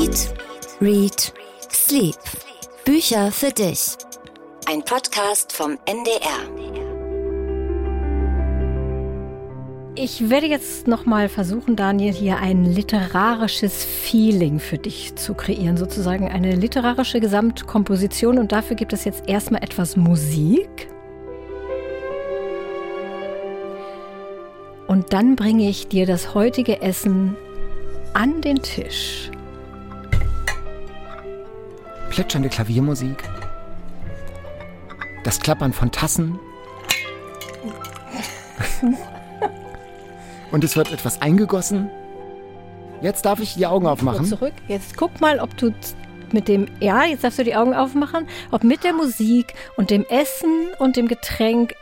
Eat, Read, Sleep. Bücher für dich. Ein Podcast vom NDR. Ich werde jetzt noch mal versuchen, Daniel, hier ein literarisches Feeling für dich zu kreieren, sozusagen eine literarische Gesamtkomposition. Und dafür gibt es jetzt erstmal etwas Musik. Und dann bringe ich dir das heutige Essen an den Tisch. Plätschernde Klaviermusik. Das Klappern von Tassen. Und es wird etwas eingegossen. Jetzt darf ich die Augen aufmachen. Zurück. Jetzt guck mal, ob du mit dem, ja, jetzt darfst du die Augen aufmachen, ob mit der Musik und dem Essen und dem Getränk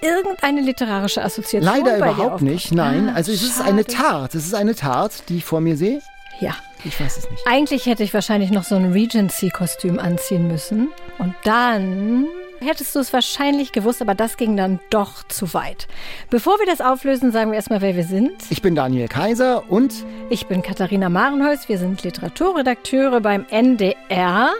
irgendeine literarische Assoziation Leider überhaupt nicht, nein. Ah, also es ist schade. eine Tart. Es ist eine Tart, die ich vor mir sehe. Ja. Ich weiß es nicht. Eigentlich hätte ich wahrscheinlich noch so ein Regency-Kostüm anziehen müssen. Und dann hättest du es wahrscheinlich gewusst, aber das ging dann doch zu weit. Bevor wir das auflösen, sagen wir erstmal, wer wir sind. Ich bin Daniel Kaiser und Ich bin Katharina Marenholz. Wir sind Literaturredakteure beim NDR.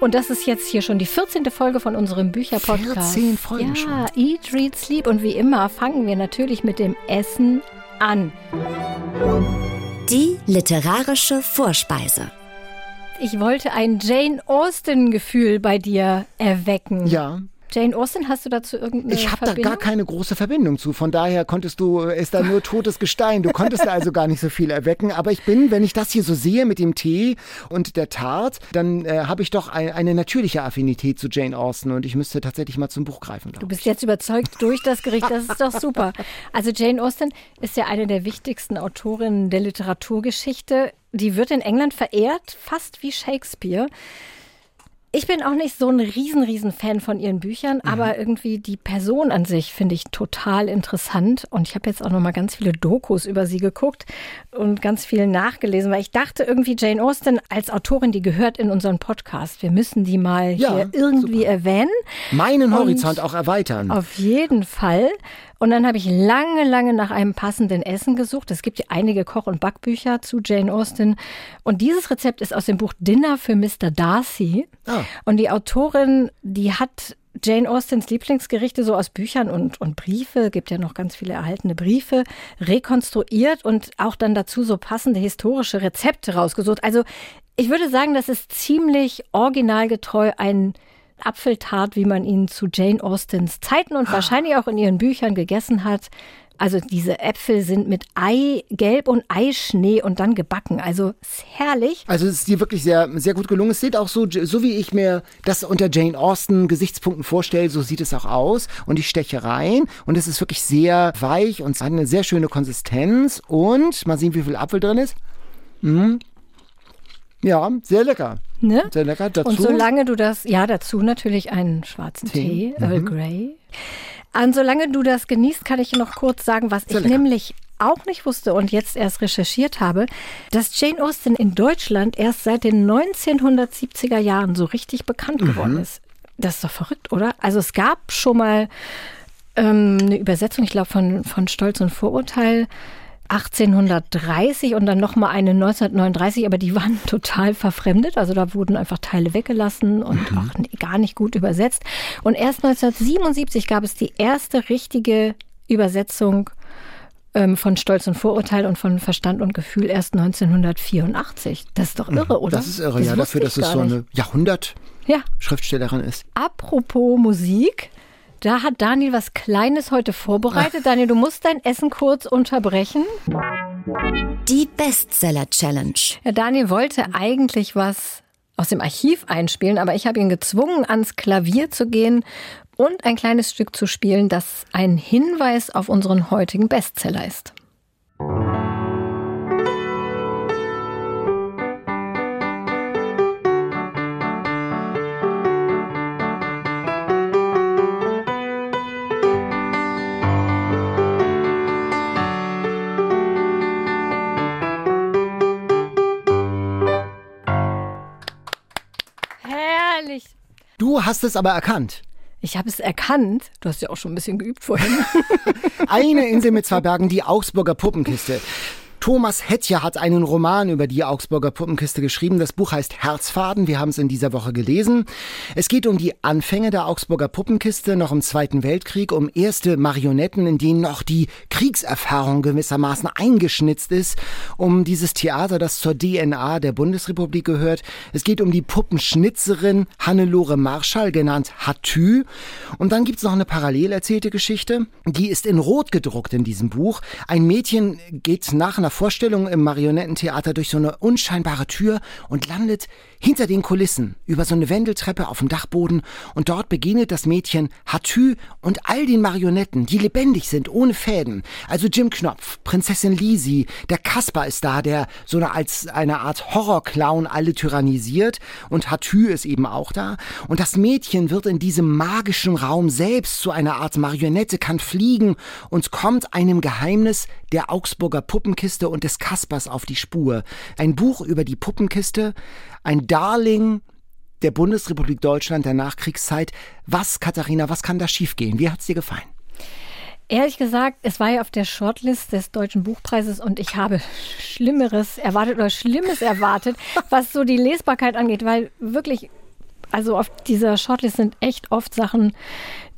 Und das ist jetzt hier schon die 14. Folge von unserem Bücherpodcast. 14 Folgen ja, schon. Eat, Read, Sleep. Und wie immer fangen wir natürlich mit dem Essen an. Die literarische Vorspeise. Ich wollte ein Jane Austen-Gefühl bei dir erwecken. ja, Jane Austen, hast du dazu irgendeine ich habe da gar keine große Verbindung zu. Von daher konntest du, äh, ist da nur totes Gestein. Du konntest da also gar nicht so viel erwecken. Aber ich bin, wenn ich das hier so sehe mit dem Tee und der Tart, dann äh, habe ich doch ein, eine natürliche Affinität zu Jane Austen und ich müsste tatsächlich mal zum Buch greifen. Du bist jetzt überzeugt durch das Gericht, das ist doch super. Also Jane Austen ist ja eine der wichtigsten Autorinnen der Literaturgeschichte. Die wird in England verehrt, fast wie Shakespeare. Ich bin auch nicht so ein riesen, riesen Fan von ihren Büchern, aber irgendwie die Person an sich finde ich total interessant. Und ich habe jetzt auch noch mal ganz viele Dokus über sie geguckt und ganz viel nachgelesen, weil ich dachte irgendwie Jane Austen als Autorin, die gehört in unseren Podcast. Wir müssen die mal Ja, hier irgendwie erwähnen. ich. Meinen Und Horizont auch erweitern. Auf jeden Fall. Und dann habe ich lange, lange nach einem passenden Essen gesucht. Es gibt ja einige Koch- und Backbücher zu Jane Austen. Und dieses Rezept ist aus dem Buch Dinner für Mr. Darcy. Ah. Und die Autorin, die hat Jane Austens Lieblingsgerichte so aus Büchern und, und Briefe, gibt ja noch ganz viele erhaltene Briefe, rekonstruiert und auch dann dazu so passende historische Rezepte rausgesucht. Also ich würde sagen, das ist ziemlich originalgetreu ein Apfeltart, wie man ihn zu Jane Austens Zeiten und wahrscheinlich auch in ihren Büchern gegessen hat. Also diese Äpfel sind mit Eigelb und Eischnee und dann gebacken. Also ist herrlich. Also es ist dir wirklich sehr, sehr gut gelungen. Es sieht auch so, so wie ich mir das unter Jane Austen Gesichtspunkten vorstelle, so sieht es auch aus. Und ich steche rein und es ist wirklich sehr weich und es hat eine sehr schöne Konsistenz. Und mal sehen, wie viel Apfel drin ist. Mm. Ja, sehr lecker. Ne? Sehr lecker. Dazu Und solange du das, ja, dazu natürlich einen schwarzen Tee, Tee, Earl mhm. Grey. Und solange du das genießt, kann ich noch kurz sagen, was Sehr ich lecker. nämlich auch nicht wusste und jetzt erst recherchiert habe, dass Jane Austen in Deutschland erst seit den 1970er Jahren so richtig bekannt Mhm. geworden ist. Das ist doch verrückt, oder? Also es gab schon mal ähm, eine Übersetzung, ich glaube, von, von Stolz und Vorurteil 1830 und dann nochmal eine 1939, aber die waren total verfremdet. Also da wurden einfach Teile weggelassen und Mhm. auch gar nicht gut übersetzt. Und erst 1977 gab es die erste richtige Übersetzung ähm, von Stolz und Vorurteil und von Verstand und Gefühl erst 1984. Das ist doch irre, oder? Mhm. Das ist irre, Das ja, dafür, dass es so eine Jahrhundert-Schriftstellerin Ja, ist. Apropos Musik, da hat Daniel was Kleines heute vorbereitet. Daniel, du musst dein Essen kurz unterbrechen. Die Bestseller Challenge. Ja, Daniel wollte eigentlich was aus dem Archiv einspielen, aber ich habe ihn gezwungen, ans Klavier zu gehen und ein kleines Stück zu spielen, das ein Hinweis auf unseren heutigen Bestseller ist. Du hast es aber erkannt. Ich habe es erkannt. Du hast ja auch schon ein bisschen geübt vorhin. Eine Insel mit zwei Bergen, die Augsburger Puppenkiste. Thomas Hetja hat einen Roman über die Augsburger Puppenkiste geschrieben. Das Buch heißt Herzfaden. Wir haben es in dieser Woche gelesen. Es geht um die Anfänge der Augsburger Puppenkiste noch im Zweiten Weltkrieg, um erste Marionetten, in denen noch die Kriegserfahrung gewissermaßen eingeschnitzt ist, um dieses Theater, das zur DNA der Bundesrepublik gehört. Es geht um die Puppenschnitzerin Hannelore Marschall, genannt Hatü. Und dann gibt's noch eine parallel erzählte Geschichte. Die ist in Rot gedruckt in diesem Buch. Ein Mädchen geht nach einer Vorstellung im Marionettentheater durch so eine unscheinbare Tür und landet hinter den Kulissen über so eine Wendeltreppe auf dem Dachboden und dort begegnet das Mädchen Hatü und all den Marionetten, die lebendig sind, ohne Fäden. Also Jim Knopf, Prinzessin Lisi, der Kasper ist da, der so eine, als eine Art Horrorclown alle tyrannisiert und Hatü ist eben auch da. Und das Mädchen wird in diesem magischen Raum selbst zu einer Art Marionette, kann fliegen und kommt einem Geheimnis der Augsburger Puppenkiste und des Kaspers auf die Spur. Ein Buch über die Puppenkiste, ein Darling der Bundesrepublik Deutschland der Nachkriegszeit. Was, Katharina, was kann da schiefgehen? Wie hat's dir gefallen? Ehrlich gesagt, es war ja auf der Shortlist des Deutschen Buchpreises und ich habe Schlimmeres erwartet oder Schlimmes erwartet, was so die Lesbarkeit angeht, weil wirklich, also auf dieser Shortlist sind echt oft Sachen,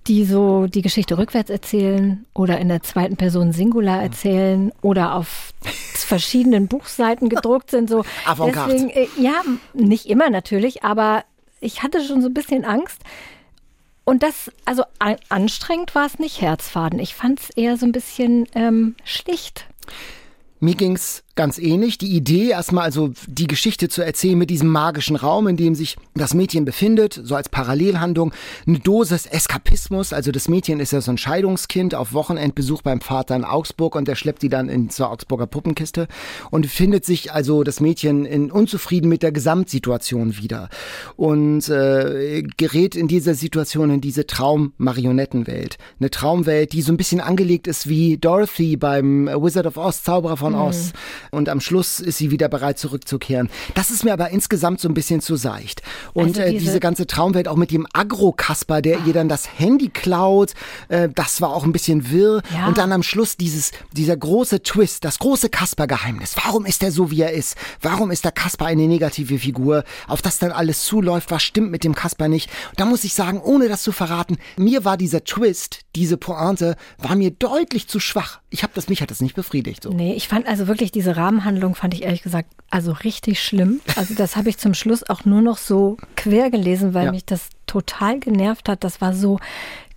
die so die Geschichte rückwärts erzählen oder in der zweiten Person Singular erzählen oder auf verschiedenen Buchseiten gedruckt sind. So. Deswegen, äh, ja, nicht immer natürlich, aber ich hatte schon so ein bisschen Angst. Und das, also anstrengend war es nicht, Herzfaden. Ich fand es eher so ein bisschen ähm, schlicht. Mir ging's ganz ähnlich. Die Idee, erstmal also die Geschichte zu erzählen mit diesem magischen Raum, in dem sich das Mädchen befindet, so als Parallelhandlung, eine Dosis Eskapismus. Also das Mädchen ist ja so ein Scheidungskind auf Wochenendbesuch beim Vater in Augsburg und der schleppt die dann in zur Augsburger Puppenkiste und findet sich also das Mädchen in unzufrieden mit der Gesamtsituation wieder und äh, gerät in dieser Situation in diese Traummarionettenwelt. Eine Traumwelt, die so ein bisschen angelegt ist wie Dorothy beim Wizard of Oz, Zauberer von mhm. Oz und am Schluss ist sie wieder bereit zurückzukehren. Das ist mir aber insgesamt so ein bisschen zu seicht. Und also diese, äh, diese, ganze Traumwelt auch mit dem Agro-Kasper, der ihr dann das Handy klaut, äh, das war auch ein bisschen wirr. Ja. Und dann am Schluss dieses, dieser große Twist, das große Kasper-Geheimnis. Warum ist er so, wie er ist? Warum ist der Kasper eine negative Figur? Auf das dann alles zuläuft, was stimmt mit dem Kasper nicht? Und da muss ich sagen, ohne das zu verraten, mir war dieser Twist, diese Pointe, war mir deutlich zu schwach. Ich habe das, mich hat das nicht befriedigt. So. Nee, ich fand also wirklich diese Rahmenhandlung fand ich ehrlich gesagt also richtig schlimm. Also das habe ich zum Schluss auch nur noch so quer gelesen, weil ja. mich das total genervt hat. Das war so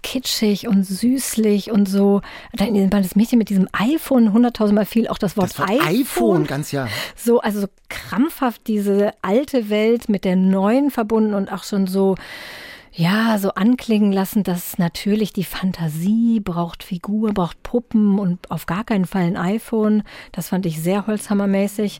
kitschig und süßlich und so. Dann das Mädchen mit diesem iPhone hunderttausendmal viel, auch das Wort, das Wort iPhone. iPhone. ganz ja. So, also so krampfhaft diese alte Welt mit der neuen verbunden und auch schon so ja, so anklingen lassen, dass natürlich die Fantasie braucht Figur, braucht Puppen und auf gar keinen Fall ein iPhone. Das fand ich sehr holzhammermäßig.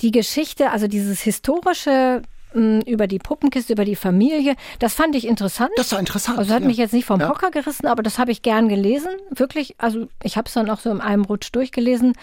Die Geschichte, also dieses historische hm, über die Puppenkiste, über die Familie. Das fand ich interessant. Das war interessant. Also hat ja. mich jetzt nicht vom ja. Hocker gerissen, aber das habe ich gern gelesen. Wirklich, also ich habe es dann auch so in einem Rutsch durchgelesen.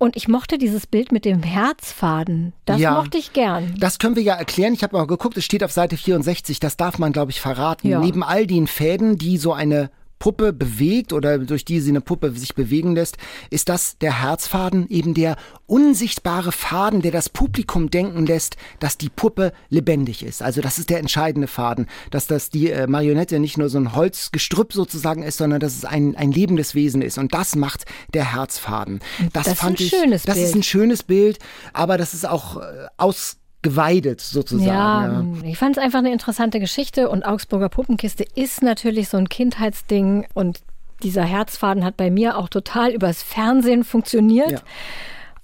Und ich mochte dieses Bild mit dem Herzfaden. Das ja, mochte ich gern. Das können wir ja erklären. Ich habe mal geguckt, es steht auf Seite 64. Das darf man, glaube ich, verraten. Ja. Neben all den Fäden, die so eine Puppe bewegt oder durch die sie eine Puppe sich bewegen lässt, ist das der Herzfaden, eben der unsichtbare Faden, der das Publikum denken lässt, dass die Puppe lebendig ist. Also das ist der entscheidende Faden, dass das die äh, Marionette nicht nur so ein Holzgestrüpp sozusagen ist, sondern dass es ein, ein lebendes Wesen ist. Und das macht der Herzfaden. Das, das fand ist ein ich, schönes das Bild. ist ein schönes Bild, aber das ist auch äh, aus geweidet sozusagen. Ja, ja. ich fand es einfach eine interessante Geschichte und Augsburger Puppenkiste ist natürlich so ein Kindheitsding und dieser Herzfaden hat bei mir auch total übers Fernsehen funktioniert. Ja.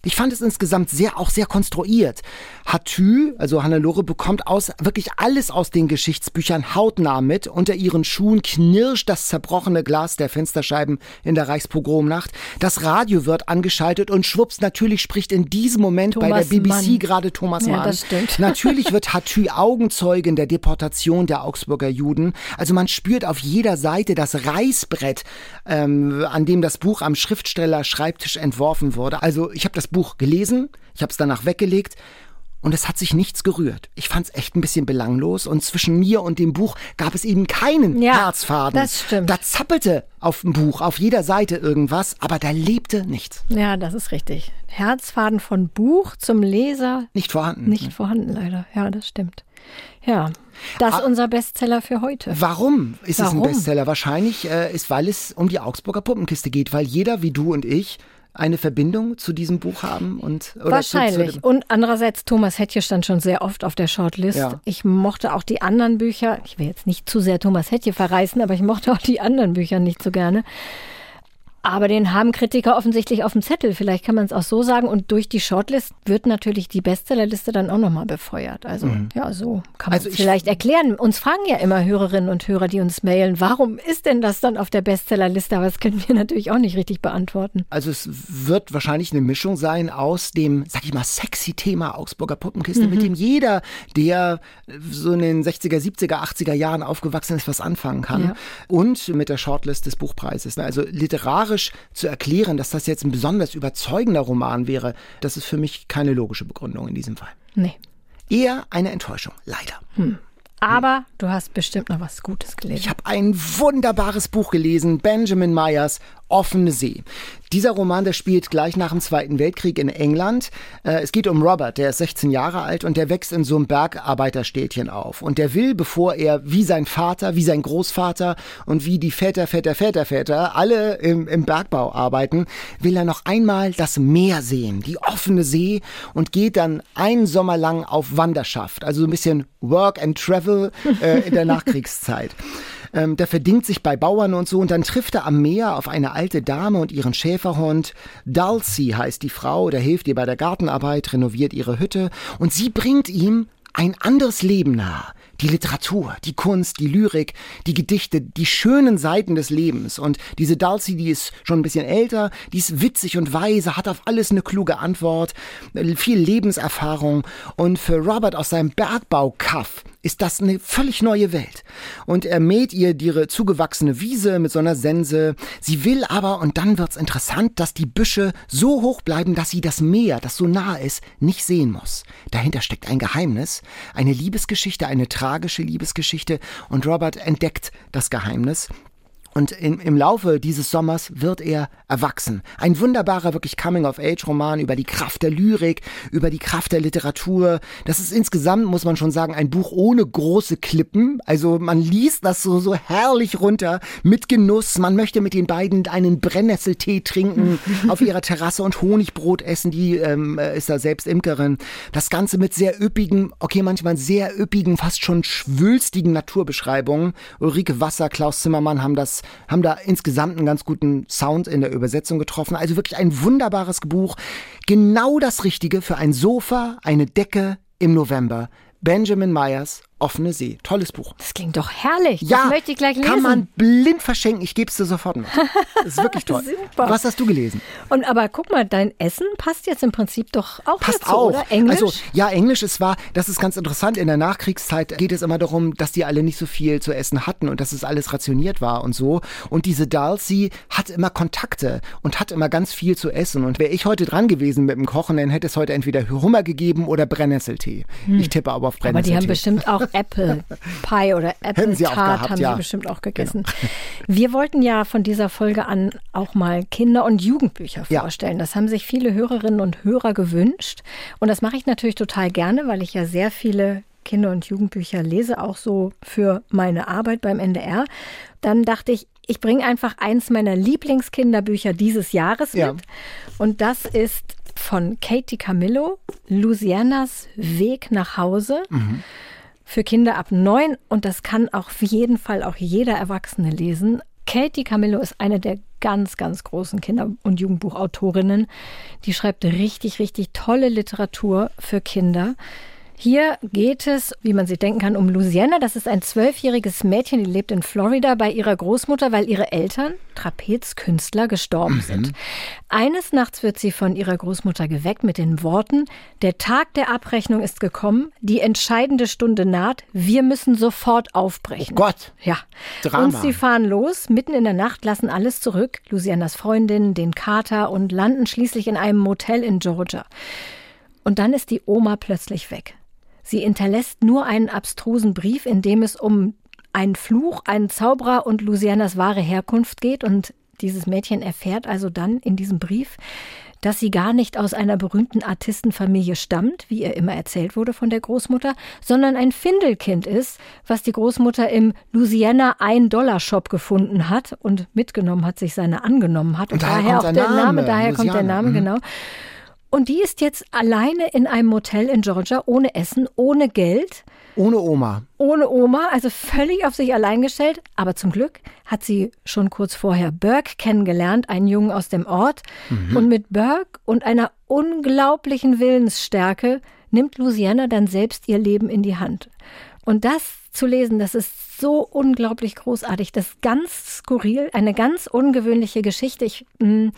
Ich fand es insgesamt sehr, auch sehr konstruiert. Hatü, also Hannelore, bekommt aus, wirklich alles aus den Geschichtsbüchern hautnah mit. Unter ihren Schuhen knirscht das zerbrochene Glas der Fensterscheiben in der Reichspogromnacht. Das Radio wird angeschaltet und schwupps, natürlich spricht in diesem Moment Thomas bei der BBC gerade Thomas ja, Mann. Das stimmt. Natürlich wird Hatü Augenzeugin der Deportation der Augsburger Juden. Also man spürt auf jeder Seite das Reißbrett, ähm, an dem das Buch am Schriftsteller Schreibtisch entworfen wurde. Also ich habe das Buch gelesen, ich habe es danach weggelegt und es hat sich nichts gerührt. Ich fand es echt ein bisschen belanglos und zwischen mir und dem Buch gab es eben keinen Ja, Herzfaden. das stimmt. Da zappelte auf dem Buch auf jeder Seite irgendwas, aber da lebte nichts. Ja, das ist richtig. Herzfaden von Buch zum Leser Nicht vorhanden. nicht vorhanden, leider. Ja, das stimmt. Ja, das ist Ah. unser Bestseller für heute. Warum ist es Warum? ein Bestseller? Wahrscheinlich äh, ist, weil es um die Augsburger Puppenkiste geht, weil jeder wie du und ich eine Verbindung zu diesem Buch haben und oder Wahrscheinlich. Zu, zu, Und andererseits, Thomas Hettche stand schon sehr oft auf der Shortlist. Ja. Ich mochte auch die anderen Bücher. Ich will jetzt nicht zu sehr Thomas Hettche verreißen, aber ich mochte auch die anderen Bücher nicht so gerne. Aber den haben Kritiker offensichtlich auf dem Zettel. Vielleicht kann man es auch so sagen. Und durch die Shortlist wird natürlich die Bestsellerliste dann auch nochmal befeuert. Also, ja, so kann man Also es ich- vielleicht erklären. Uns fragen ja immer Hörerinnen und Hörer, die uns mailen, warum ist denn das dann auf der Bestsellerliste? Aber das können wir natürlich auch nicht richtig beantworten. Also es wird wahrscheinlich eine Mischung sein aus dem, sag ich mal, sexy Thema Augsburger Puppenkiste, mit dem jeder, der so in den 60er, 70er, 80er Jahren aufgewachsen ist, was anfangen kann. Ja. Und mit der Shortlist des Buchpreises. Also literarisch zu erklären, dass das jetzt ein besonders überzeugender Roman wäre, das ist für mich keine logische Begründung in diesem Fall. Nee. Eher eine Enttäuschung, leider. Aber du hast bestimmt noch was Gutes gelesen. Ich habe ein wunderbares Buch gelesen, Benjamin Meyers Offene See. Dieser Roman, der spielt gleich nach dem Zweiten Weltkrieg in England. Äh, Es geht um Robert, der ist 16 Jahre alt und der wächst in so einem Bergarbeiterstädtchen auf. Und der will, bevor er wie sein Vater, wie sein Großvater und wie die Väter, Väter, Väter, Väter alle im, im Bergbau arbeiten, will er noch einmal das Meer sehen, die offene See und geht dann einen Sommer lang auf Wanderschaft. Also so ein bisschen Work and Travel äh, in der Nachkriegszeit. Ähm, der verdingt sich bei Bauern und so und dann trifft er am Meer auf eine alte Dame und ihren Schäferhund. Dulcie heißt die Frau, der hilft ihr bei der Gartenarbeit, renoviert ihre Hütte und sie bringt ihm ein anderes Leben nahe. Die Literatur, die Kunst, die Lyrik, die Gedichte, die schönen Seiten des Lebens. Und diese Dulcie, die ist schon ein bisschen älter, die ist witzig und weise, hat auf alles eine kluge Antwort, äh, viel Lebenserfahrung. Und für Robert aus seinem Bergbaukaff ist das eine völlig neue Welt. Und er mäht ihr ihre zugewachsene Wiese mit so einer Sense. Sie will aber, und dann wird's interessant, dass die Büsche so hoch bleiben, dass sie das Meer, das so nah ist, nicht sehen muss. Dahinter steckt ein Geheimnis, eine Liebesgeschichte, eine tragische Liebesgeschichte. Und Robert entdeckt das Geheimnis. Und in, im Laufe dieses Sommers wird er erwachsen. Ein wunderbarer, wirklich Coming-of-Age-Roman über die Kraft der Lyrik, über die Kraft der Literatur. Das ist insgesamt, muss man schon sagen, ein Buch ohne große Klippen. Also man liest das so, so herrlich runter, mit Genuss. Man möchte mit den beiden einen Brennnesseltee trinken, auf ihrer Terrasse und Honigbrot essen. Die ähm, äh, ist da selbst Imkerin. Das Ganze mit sehr üppigen, okay, manchmal sehr üppigen, fast schon schwülstigen Naturbeschreibungen. Ulrike Wasser, Klaus Zimmermann haben das haben da insgesamt einen ganz guten Sound in der Übersetzung getroffen. Also wirklich ein wunderbares Buch. Genau das Richtige für ein Sofa, eine Decke im November. Benjamin Meyers Offene See. Tolles Buch. Das klingt doch herrlich. Ja, das möchte ich gleich lesen. kann man blind verschenken. Ich gebe es dir sofort mit. Das ist wirklich toll. Super. Was hast du gelesen? Und aber guck mal, dein Essen passt jetzt im Prinzip doch auch Passt dazu, auch. oder? Englisch? Also ja, Englisch ist wahr. Das ist ganz interessant. In der Nachkriegszeit geht es immer darum, dass die alle nicht so viel zu essen hatten und dass es alles rationiert war und so. Und diese Dulcie hat immer Kontakte und hat immer ganz viel zu essen. Und wäre ich heute dran gewesen mit dem Kochen, dann hätte es heute entweder Hummer gegeben oder Brennnesseltee. Ich tippe aber auf Hm. aber Brennnesseltee. die haben bestimmt auch Apple Pie oder Apple auch Tart gehabt, haben ja. sie bestimmt auch gegessen. Wir wollten ja von dieser Folge an auch mal Kinder- und Jugendbücher Ja. vorstellen. Das haben sich viele Hörerinnen und Hörer gewünscht. Und das mache ich natürlich total gerne, weil ich ja sehr viele Kinder- und Jugendbücher lese, auch so für meine Arbeit beim NDR. Dann dachte ich, ich bringe einfach eins meiner Lieblingskinderbücher dieses Jahres Ja. mit. Und das ist von Katie Camillo, Louisianas Weg nach Hause. Für Kinder ab neun und das kann auch auf jeden Fall auch jeder Erwachsene lesen. Katie Camillo ist eine der ganz, ganz großen Kinder- und Jugendbuchautorinnen. Die schreibt richtig, richtig tolle Literatur für Kinder. Hier geht es, wie man sich denken kann, um Louisiana. Das ist ein zwölfjähriges Mädchen, die lebt in Florida bei ihrer Großmutter, weil ihre Eltern, Trapezkünstler, gestorben sind. Eines Nachts wird sie von ihrer Großmutter geweckt mit den Worten, der Tag der Abrechnung ist gekommen, die entscheidende Stunde naht, wir müssen sofort aufbrechen. Oh Gott. Ja. Drama. Und sie fahren los, mitten in der Nacht, lassen alles zurück, Lucianas Freundin, den Kater und landen schließlich in einem Motel in Georgia. Und dann ist die Oma plötzlich weg. Sie hinterlässt nur einen abstrusen Brief, in dem es um einen Fluch, einen Zauberer und Lucianas wahre Herkunft geht. Und dieses Mädchen erfährt also dann in diesem Brief, dass sie gar nicht aus einer berühmten Artistenfamilie stammt, wie ihr immer erzählt wurde von der Großmutter, sondern ein Findelkind ist, was die Großmutter im Louisiana Ein-Dollar-Shop gefunden hat und mitgenommen hat, sich seine angenommen hat. Und, und daher, auch der Name, Name daher Louisiana. kommt der Name, mhm. genau. Und die ist jetzt alleine in einem Motel in Georgia, ohne Essen, ohne Geld. Ohne Oma. Ohne Oma, also völlig auf sich allein gestellt. Aber zum Glück hat sie schon kurz vorher Burke kennengelernt, einen Jungen aus dem Ort. Mhm. Und mit Burke und einer unglaublichen Willensstärke nimmt Louisiana dann selbst ihr Leben in die Hand. Und das zu lesen, das ist so unglaublich großartig. Das ist ganz skurril, eine ganz ungewöhnliche Geschichte. Ich, hm,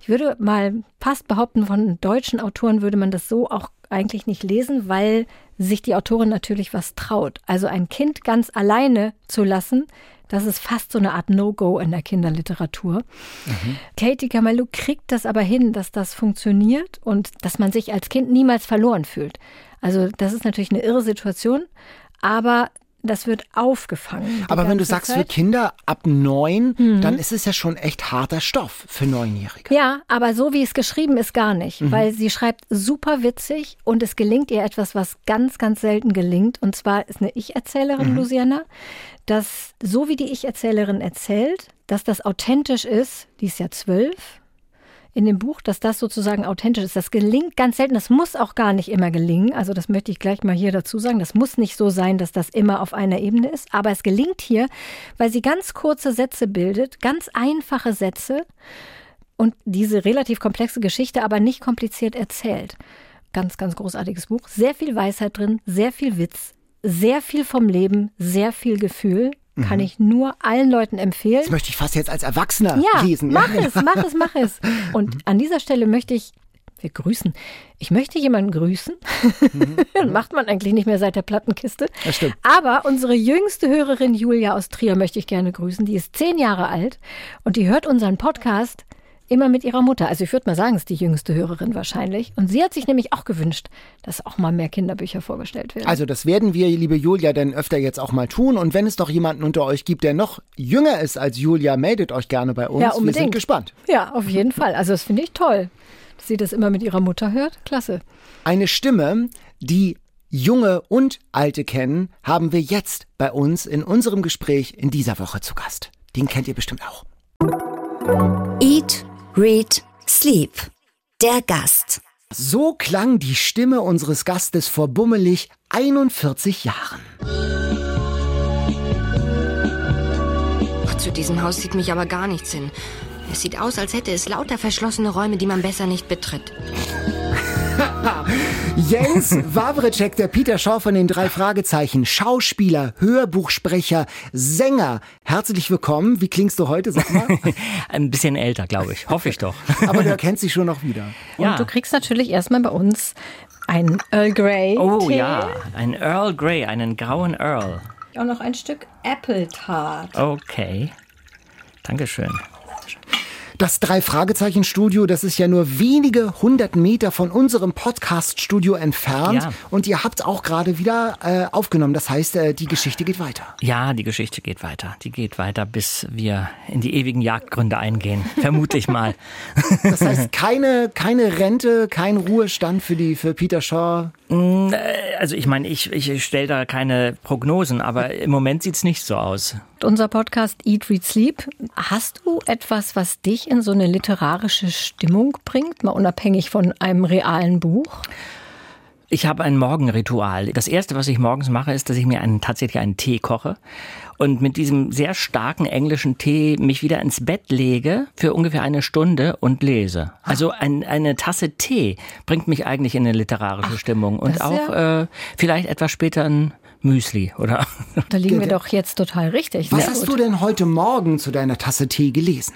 ich würde mal fast behaupten, von deutschen Autoren würde man das so auch eigentlich nicht lesen, weil sich die Autorin natürlich was traut. Also ein Kind ganz alleine zu lassen, das ist fast so eine Art No-Go in der Kinderliteratur. Mhm. Katie Camello kriegt das aber hin, dass das funktioniert und dass man sich als Kind niemals verloren fühlt. Also das ist natürlich eine irre Situation, aber das wird aufgefangen. Aber wenn du sagst Zeit. für Kinder ab neun, mhm. dann ist es ja schon echt harter Stoff für Neunjährige. Ja, aber so wie es geschrieben ist, gar nicht. Mhm. Weil sie schreibt super witzig und es gelingt ihr etwas, was ganz, ganz selten gelingt. Und zwar ist eine Ich-Erzählerin, mhm. Luciana, dass so wie die Ich-Erzählerin erzählt, dass das authentisch ist, die ist ja zwölf, in dem Buch, dass das sozusagen authentisch ist. Das gelingt ganz selten. Das muss auch gar nicht immer gelingen. Also das möchte ich gleich mal hier dazu sagen. Das muss nicht so sein, dass das immer auf einer Ebene ist. Aber es gelingt hier, weil sie ganz kurze Sätze bildet, ganz einfache Sätze und diese relativ komplexe Geschichte aber nicht kompliziert erzählt. Ganz, ganz großartiges Buch. Sehr viel Weisheit drin, sehr viel Witz, sehr viel vom Leben, sehr viel Gefühl. Kann mhm. ich nur allen Leuten empfehlen. Das möchte ich fast jetzt als Erwachsener ja, lesen. Mach es, mach es, mach es. Und mhm. an dieser Stelle möchte ich, wir grüßen. Ich möchte jemanden grüßen. Mhm. Macht man eigentlich nicht mehr seit der Plattenkiste. Das stimmt. Aber unsere jüngste Hörerin Julia aus Trier möchte ich gerne grüßen. Die ist zehn Jahre alt und die hört unseren Podcast Immer mit ihrer Mutter. Also ich würde mal sagen, ist die jüngste Hörerin wahrscheinlich. Und sie hat sich nämlich auch gewünscht, dass auch mal mehr Kinderbücher vorgestellt werden. Also das werden wir, liebe Julia, dann öfter jetzt auch mal tun. Und wenn es doch jemanden unter euch gibt, der noch jünger ist als Julia, meldet euch gerne bei uns. Ja, unbedingt. Wir sind gespannt. Ja, auf jeden Fall. Also das finde ich toll, dass sie das immer mit ihrer Mutter hört. Klasse. Eine Stimme, die Junge und Alte kennen, haben wir jetzt bei uns in unserem Gespräch in dieser Woche zu Gast. Den kennt ihr bestimmt auch. Eat Read, Sleep. Der Gast. So klang die Stimme unseres Gastes vor bummelig 41 Jahren. Zu diesem Haus sieht mich aber gar nichts hin. Es sieht aus, als hätte es lauter verschlossene Räume, die man besser nicht betritt. Jens Wawritschek, der Peter Shaw von den drei Fragezeichen, Schauspieler, Hörbuchsprecher, Sänger. Herzlich willkommen. Wie klingst du heute, sag mal? Ein bisschen älter, glaube ich. Hoffe ich doch. Aber du erkennst dich schon noch wieder. Und ja. du kriegst natürlich erstmal bei uns ein Earl Grey. Oh Tee. ja, ein Earl Grey, einen grauen Earl. Und noch ein Stück Apple Tart. Okay. Dankeschön. Das Drei-Fragezeichen-Studio, das ist ja nur wenige hundert Meter von unserem Podcast-Studio entfernt. Ja. Und ihr habt auch gerade wieder äh, aufgenommen. Das heißt, äh, die Geschichte geht weiter. Ja, die Geschichte geht weiter. Die geht weiter, bis wir in die ewigen Jagdgründe eingehen. Vermutlich mal. Das heißt, keine, keine Rente, kein Ruhestand für, die, für Peter Shaw? Äh, also ich meine, ich, ich stelle da keine Prognosen, aber im Moment sieht es nicht so aus. Unser Podcast Eat, Read, Sleep. Hast du etwas, was dich in so eine literarische Stimmung bringt, mal unabhängig von einem realen Buch? Ich habe ein Morgenritual. Das erste, was ich morgens mache, ist, dass ich mir einen, tatsächlich einen Tee koche und mit diesem sehr starken englischen Tee mich wieder ins Bett lege für ungefähr eine Stunde und lese. Also ein, eine Tasse Tee bringt mich eigentlich in eine literarische Ach, Stimmung und auch ja äh, vielleicht etwas später ein Müsli, oder? Da liegen wir doch jetzt total richtig. Was hast du denn heute Morgen zu deiner Tasse Tee gelesen?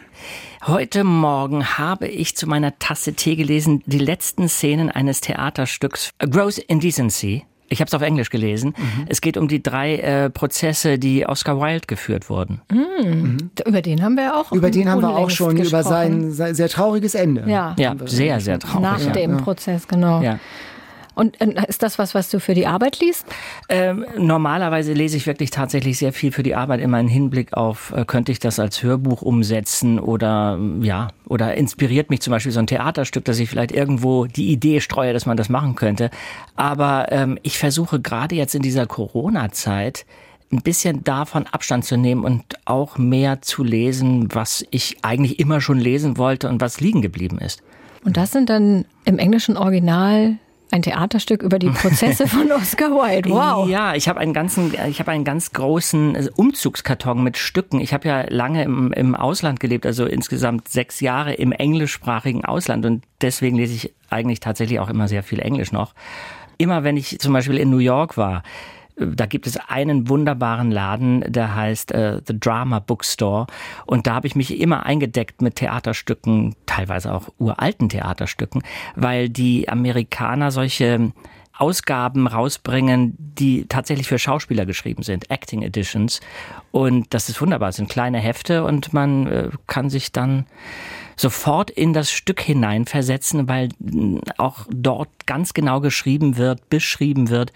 Heute Morgen habe ich zu meiner Tasse Tee gelesen die letzten Szenen eines Theaterstücks A Gross Indecency. Ich habe es auf Englisch gelesen. Mhm. Es geht um die drei äh, Prozesse, die Oscar Wilde geführt wurden. Mhm. Über den haben wir auch. Über den haben wir auch schon gesprochen. über sein, sein, sehr trauriges Ende. Ja, ja sehr, sehr traurig. Nach ja. dem Prozess, genau. Ja. Und äh, ist das was, was du für die Arbeit liest? Ähm, normalerweise lese ich wirklich tatsächlich sehr viel für die Arbeit, immer im Hinblick auf, äh, könnte ich das als Hörbuch umsetzen oder ja, oder inspiriert mich zum Beispiel so ein Theaterstück, dass ich vielleicht irgendwo die Idee streue, dass man das machen könnte. Aber ähm, ich versuche gerade jetzt in dieser Corona-Zeit ein bisschen davon Abstand zu nehmen und auch mehr zu lesen, was ich eigentlich immer schon lesen wollte und was liegen geblieben ist. Und das sind dann im englischen Original ein Theaterstück über die Prozesse von Oscar Wilde. Wow. Ja, ich habe einen ganzen, ich habe einen ganz großen Umzugskarton mit Stücken. Ich habe ja lange im, im Ausland gelebt, also insgesamt sechs Jahre im englischsprachigen Ausland und deswegen lese ich eigentlich tatsächlich auch immer sehr viel Englisch noch. Immer wenn ich zum Beispiel in New York war, da gibt es einen wunderbaren Laden, der heißt äh, The Drama Bookstore. Und da habe ich mich immer eingedeckt mit Theaterstücken, teilweise auch uralten Theaterstücken, weil die Amerikaner solche Ausgaben rausbringen, die tatsächlich für Schauspieler geschrieben sind, Acting Editions. Und das ist wunderbar. Es sind kleine Hefte und man äh, kann sich dann sofort in das Stück hineinversetzen, weil auch dort ganz genau geschrieben wird, beschrieben wird,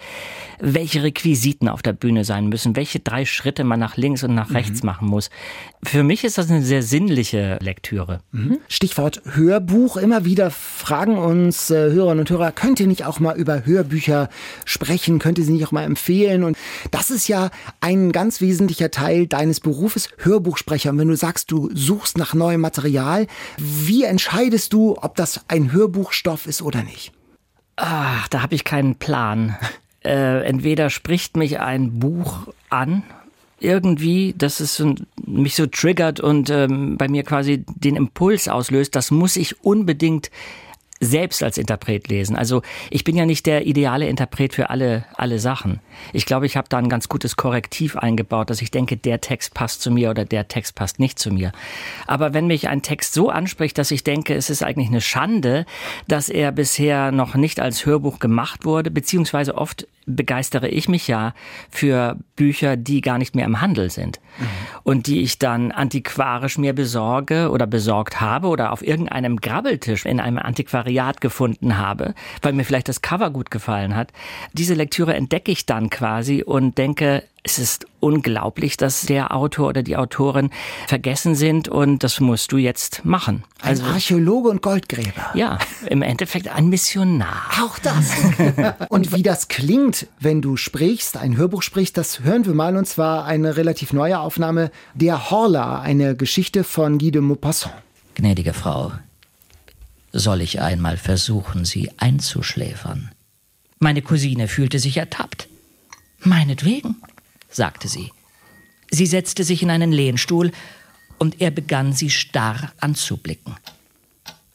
welche Requisiten auf der Bühne sein müssen, welche drei Schritte man nach links und nach mhm. rechts machen muss. Für mich ist das eine sehr sinnliche Lektüre. Mhm. Stichwort Hörbuch. Immer wieder fragen uns äh, Hörerinnen und Hörer, könnt ihr nicht auch mal über Hörbücher sprechen? Könnt ihr sie nicht auch mal empfehlen? Und das ist ja ein ganz wesentlicher Teil deines Berufes, Hörbuchsprecher. Und wenn du sagst, du suchst nach neuem Material, wie entscheidest du, ob das ein Hörbuchstoff ist oder nicht? Ach, da habe ich keinen Plan. Äh, entweder spricht mich ein Buch an, irgendwie, dass es mich so triggert und ähm, bei mir quasi den Impuls auslöst, das muss ich unbedingt selbst als Interpret lesen. Also ich bin ja nicht der ideale Interpret für alle, alle Sachen. Ich glaube, ich habe da ein ganz gutes Korrektiv eingebaut, dass ich denke, der Text passt zu mir oder der Text passt nicht zu mir. Aber wenn mich ein Text so anspricht, dass ich denke, es ist eigentlich eine Schande, dass er bisher noch nicht als Hörbuch gemacht wurde, beziehungsweise oft begeistere ich mich ja für Bücher, die gar nicht mehr im Handel sind mhm. und die ich dann antiquarisch mir besorge oder besorgt habe oder auf irgendeinem Grabbeltisch in einem Antiquariat gefunden habe, weil mir vielleicht das Cover gut gefallen hat. Diese Lektüre entdecke ich dann quasi und denke, es ist unglaublich, dass der Autor oder die Autorin vergessen sind und das musst du jetzt machen. Also, ein Archäologe und Goldgräber. Ja, im Endeffekt ein Missionar. Auch das. und wie das klingt, wenn du sprichst, ein Hörbuch sprichst, das hören wir mal und zwar eine relativ neue Aufnahme Der Horla, eine Geschichte von Guy de Maupassant. Gnädige Frau, soll ich einmal versuchen, Sie einzuschläfern? Meine Cousine fühlte sich ertappt. Meinetwegen sagte sie. Sie setzte sich in einen Lehnstuhl und er begann sie starr anzublicken.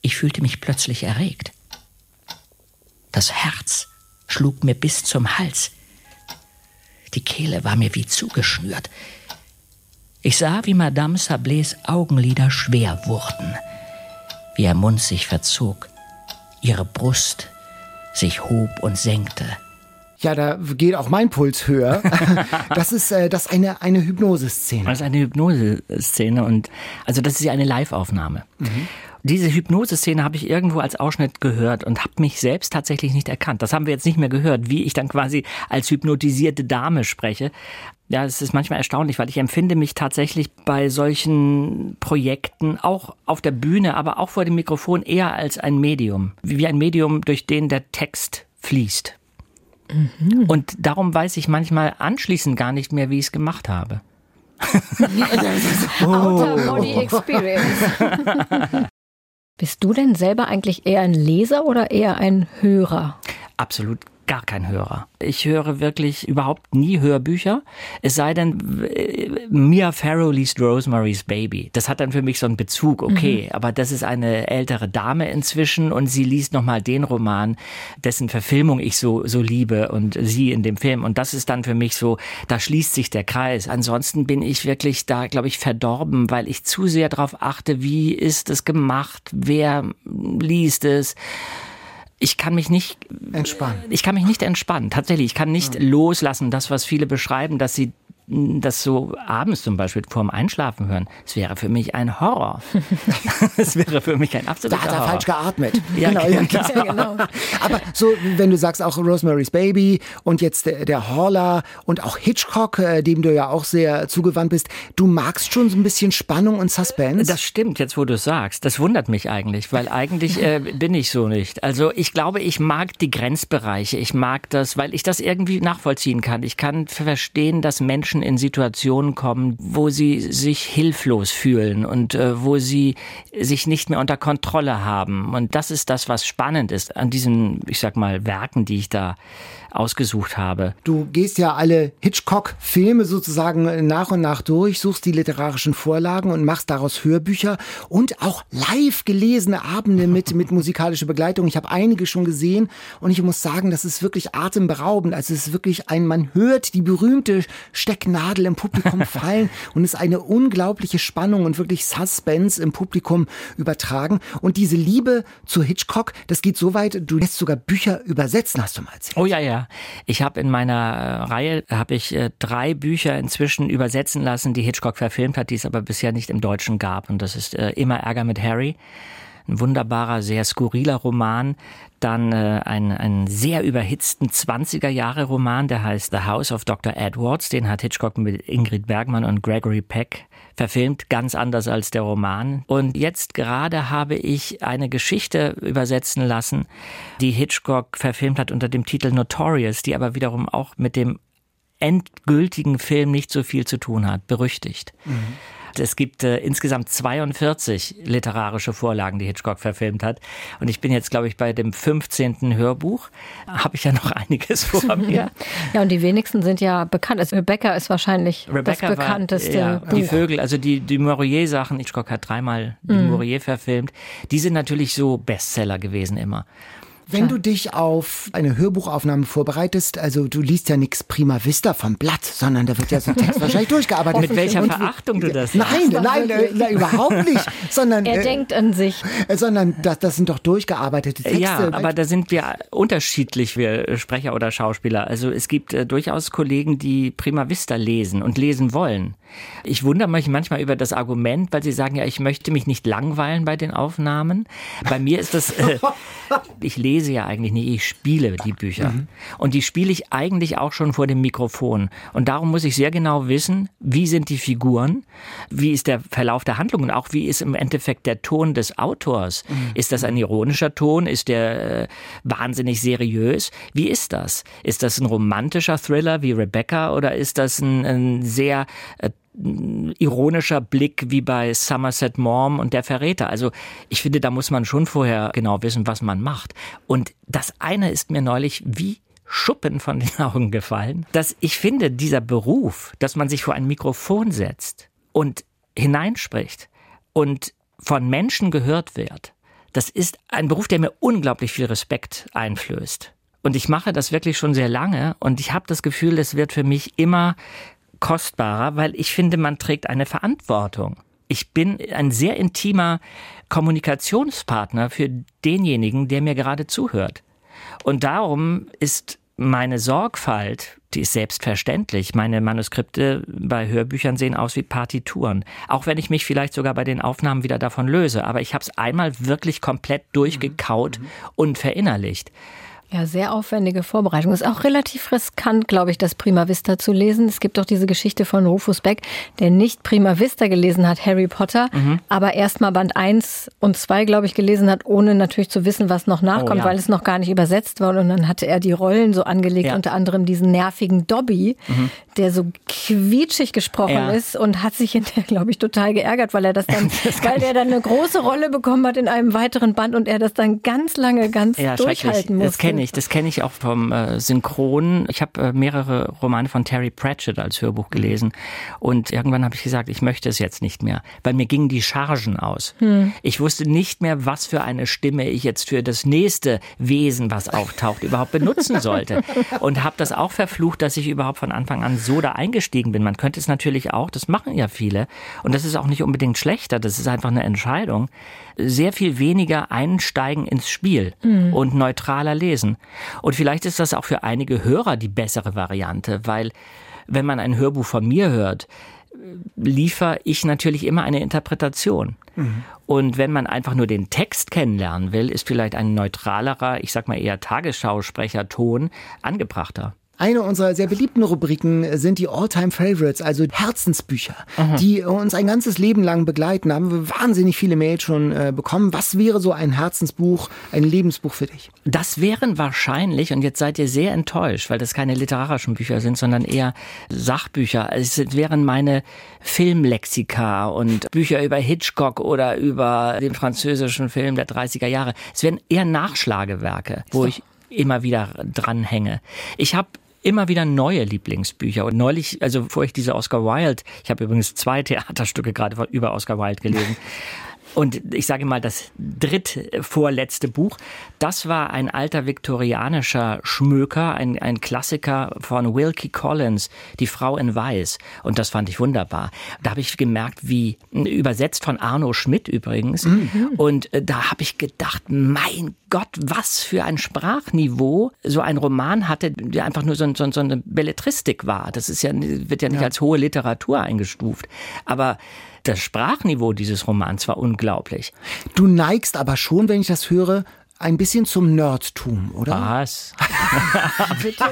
Ich fühlte mich plötzlich erregt. Das Herz schlug mir bis zum Hals. Die Kehle war mir wie zugeschnürt. Ich sah, wie Madame Sablés Augenlider schwer wurden, wie ihr Mund sich verzog, ihre Brust sich hob und senkte. Ja, da geht auch mein Puls höher. das ist äh, das ist eine, eine Hypnoseszene. Das ist eine Hypnoseszene und also das ist ja eine Live-Aufnahme. Mhm. Diese Hypnoseszene habe ich irgendwo als Ausschnitt gehört und habe mich selbst tatsächlich nicht erkannt. Das haben wir jetzt nicht mehr gehört, wie ich dann quasi als hypnotisierte Dame spreche. Ja, es ist manchmal erstaunlich, weil ich empfinde mich tatsächlich bei solchen Projekten auch auf der Bühne, aber auch vor dem Mikrofon eher als ein Medium. Wie ein Medium, durch den der Text fließt. Mhm. Und darum weiß ich manchmal anschließend gar nicht mehr, wie ich es gemacht habe. Outer Body Experience. Bist du denn selber eigentlich eher ein Leser oder eher ein Hörer? Absolut gar kein Hörer. Ich höre wirklich überhaupt nie Hörbücher. Es sei denn, äh, Mia Farrow liest Rosemary's Baby. Das hat dann für mich so einen Bezug, okay. Mhm. Aber das ist eine ältere Dame inzwischen und sie liest nochmal den Roman, dessen Verfilmung ich so, so liebe und sie in dem Film. Und das ist dann für mich so, da schließt sich der Kreis. Ansonsten bin ich wirklich da, glaube ich, verdorben, weil ich zu sehr darauf achte, wie ist es gemacht, wer liest es ich kann mich nicht entspannen. Ich kann mich nicht entspannen. Tatsächlich, ich kann nicht ja. loslassen, das, was viele beschreiben, dass sie das so abends zum Beispiel vorm Einschlafen hören, es wäre für mich ein Horror. Es wäre für mich ein absoluter Da hat er Horror. falsch geatmet. Ja, ja, genau. genau. Aber so, wenn du sagst auch Rosemary's Baby und jetzt der, der Horler und auch Hitchcock, äh, dem du ja auch sehr zugewandt bist, du magst schon so ein bisschen Spannung und Suspense. Das stimmt, jetzt wo du es sagst. Das wundert mich eigentlich, weil eigentlich äh, bin ich so nicht. Also ich glaube, ich mag die Grenzbereiche. Ich mag das, weil ich das irgendwie nachvollziehen kann. Ich kann verstehen, dass Menschen in Situationen kommen, wo sie sich hilflos fühlen und äh, wo sie sich nicht mehr unter Kontrolle haben. Und das ist das, was spannend ist an diesen, ich sag mal, Werken, die ich da ausgesucht habe. Du gehst ja alle Hitchcock-Filme sozusagen nach und nach durch, suchst die literarischen Vorlagen und machst daraus Hörbücher und auch live gelesene Abende mit, mit musikalischer Begleitung. Ich habe einige schon gesehen und ich muss sagen, das ist wirklich atemberaubend. Also es ist wirklich ein, man hört die berühmte Stecknadel im Publikum fallen und es ist eine unglaubliche Spannung und wirklich Suspense im Publikum übertragen. Und diese Liebe zu Hitchcock, das geht so weit, du lässt sogar Bücher übersetzen, hast du mal erzählt. Oh ja, ja. Ich habe in meiner äh, Reihe habe ich äh, drei Bücher inzwischen übersetzen lassen, die Hitchcock verfilmt hat, die es aber bisher nicht im Deutschen gab. Und das ist äh, immer Ärger mit Harry. Ein wunderbarer, sehr skurriler Roman. Dann äh, ein, einen sehr überhitzten 20er Jahre Roman, der heißt The House of Dr. Edwards. Den hat Hitchcock mit Ingrid Bergmann und Gregory Peck verfilmt, ganz anders als der Roman. Und jetzt gerade habe ich eine Geschichte übersetzen lassen, die Hitchcock verfilmt hat unter dem Titel Notorious, die aber wiederum auch mit dem endgültigen Film nicht so viel zu tun hat, berüchtigt. Es gibt äh, insgesamt 42 literarische Vorlagen, die Hitchcock verfilmt hat. Und ich bin jetzt, glaube ich, bei dem 15. Hörbuch. Habe ich ja noch einiges vor mir. Ja, und die wenigsten sind ja bekannt. Also Rebecca ist wahrscheinlich Rebecca das bekannteste war, ja, Buch. Die Vögel, also die, die Maurier-Sachen, Hitchcock hat dreimal die Mhm. Maurier verfilmt. Die sind natürlich so Bestseller gewesen immer. Wenn du dich auf eine Hörbuchaufnahme vorbereitest, also du liest ja nichts prima vista vom Blatt, sondern da wird ja so ein Text wahrscheinlich durchgearbeitet. Mit welcher Und- Verachtung du das Nein, nein, äh, nein, überhaupt nicht, sondern er äh, denkt an sich. äh, sondern das, das sind doch durchgearbeitete Texte. Ja, aber da sind wir unterschiedlich, wir Sprecher oder Schauspieler. Also es gibt äh, durchaus Kollegen, die Prima Vista lesen und lesen wollen. Ich wundere mich manchmal über das Argument, weil sie sagen, ja, ich möchte mich nicht langweilen bei den Aufnahmen. Bei mir ist das, äh, ich lese ja eigentlich nicht, ich spiele die Bücher. Und die spiele ich eigentlich auch schon vor dem Mikrofon. Und darum muss ich sehr genau wissen, wie sind die Figuren, wie ist der Verlauf der Handlung und auch wie ist im Endeffekt der Ton des Autors. Ist das ein ironischer Ton? Ist der äh, wahnsinnig seriös? Wie ist das? Ist das ein romantischer Thriller wie Rebecca oder ist das ein, ein sehr äh, ironischer Blick wie bei Somerset Maugham und der Verräter. Also ich finde, da muss man schon vorher genau wissen, was man macht. Und das eine ist mir neulich wie Schuppen von den Augen gefallen, dass ich finde, dieser Beruf, dass man sich vor ein Mikrofon setzt und hineinspricht und von Menschen gehört wird, das ist ein Beruf, der mir unglaublich viel Respekt einflößt. Und ich mache das wirklich schon sehr lange und ich habe das Gefühl, es wird für mich immer kostbarer, weil ich finde, man trägt eine Verantwortung. Ich bin ein sehr intimer Kommunikationspartner für denjenigen, der mir gerade zuhört. Und darum ist meine Sorgfalt, die ist selbstverständlich. Meine Manuskripte bei Hörbüchern sehen aus wie Partituren. Auch wenn ich mich vielleicht sogar bei den Aufnahmen wieder davon löse. Aber ich habe es einmal wirklich komplett durchgekaut und verinnerlicht. Ja, sehr aufwendige Vorbereitung. Ist auch relativ riskant, glaube ich, das Prima Vista zu lesen. Es gibt doch diese Geschichte von Rufus Beck, der nicht Prima Vista gelesen hat, Harry Potter, Mhm. aber erst mal Band 1 und 2, glaube ich, gelesen hat, ohne natürlich zu wissen, was noch nachkommt, Oh ja. weil es noch gar nicht übersetzt war. Und dann hatte er die Rollen so angelegt, Ja. Mhm. unter anderem diesen nervigen Dobby, der so quietschig gesprochen Ja. ist und hat sich hinterher, glaube ich, total geärgert, weil er das dann, weil der dann eine große Rolle bekommen hat in einem weiteren Band und er das dann ganz lange ganz durchhalten musste. Das kenne ich. Das kenne ich auch vom äh, Synchron. Ich habe äh, mehrere Romane von Terry Pratchett als Hörbuch gelesen. Und irgendwann habe ich gesagt, ich möchte es jetzt nicht mehr, weil mir gingen die Chargen aus. Ich wusste nicht mehr, was für eine Stimme ich jetzt für das nächste Wesen, was auftaucht, überhaupt benutzen sollte. Und habe das auch verflucht, dass ich überhaupt von Anfang an so da eingestiegen bin. Man könnte es natürlich auch, das machen ja viele. Und das ist auch nicht unbedingt schlechter, das ist einfach eine Entscheidung. Sehr viel weniger einsteigen ins Spiel und neutraler lesen. Und vielleicht ist das auch für einige Hörer die bessere Variante, weil wenn man ein Hörbuch von mir hört, liefere ich natürlich immer eine Interpretation. Mhm. Und wenn man einfach nur den Text kennenlernen will, ist vielleicht ein neutralerer, ich sag mal eher Tagesschausprecherton angebrachter. Eine unserer sehr beliebten Rubriken sind die All-Time Favorites, also Herzensbücher, mhm. die uns ein ganzes Leben lang begleiten. Da haben wir wahnsinnig viele Mails schon äh, bekommen. Was wäre so ein Herzensbuch, ein Lebensbuch für dich? Das wären wahrscheinlich, und jetzt seid ihr sehr enttäuscht, weil das keine literarischen Bücher sind, sondern eher Sachbücher. Es wären meine Filmlexika und Bücher über Hitchcock oder über den französischen Film der 30er Jahre. Es wären eher Nachschlagewerke, wo ich immer wieder dranhänge. Ich habe immer wieder neue Lieblingsbücher. Und neulich, also bevor ich diese Oscar Wilde, ich habe übrigens zwei Theaterstücke gerade über Oscar Wilde gelesen, Und ich sage mal, das drittvorletzte Buch, das war ein alter viktorianischer Schmöker, ein, ein Klassiker von Wilkie Collins, Die Frau in Weiß. Und das fand ich wunderbar. Da habe ich gemerkt, wie, übersetzt von Arno Schmidt übrigens. Mhm. Und äh, da habe ich gedacht, mein Gott, was für ein Sprachniveau so ein Roman hatte, der einfach nur so, so, so eine Belletristik war. Das ist ja, wird ja nicht ja. als hohe Literatur eingestuft. Aber das Sprachniveau dieses Romans war unglaublich. Du neigst aber schon, wenn ich das höre, ein bisschen zum Nerdtum, oder? Was? bitte?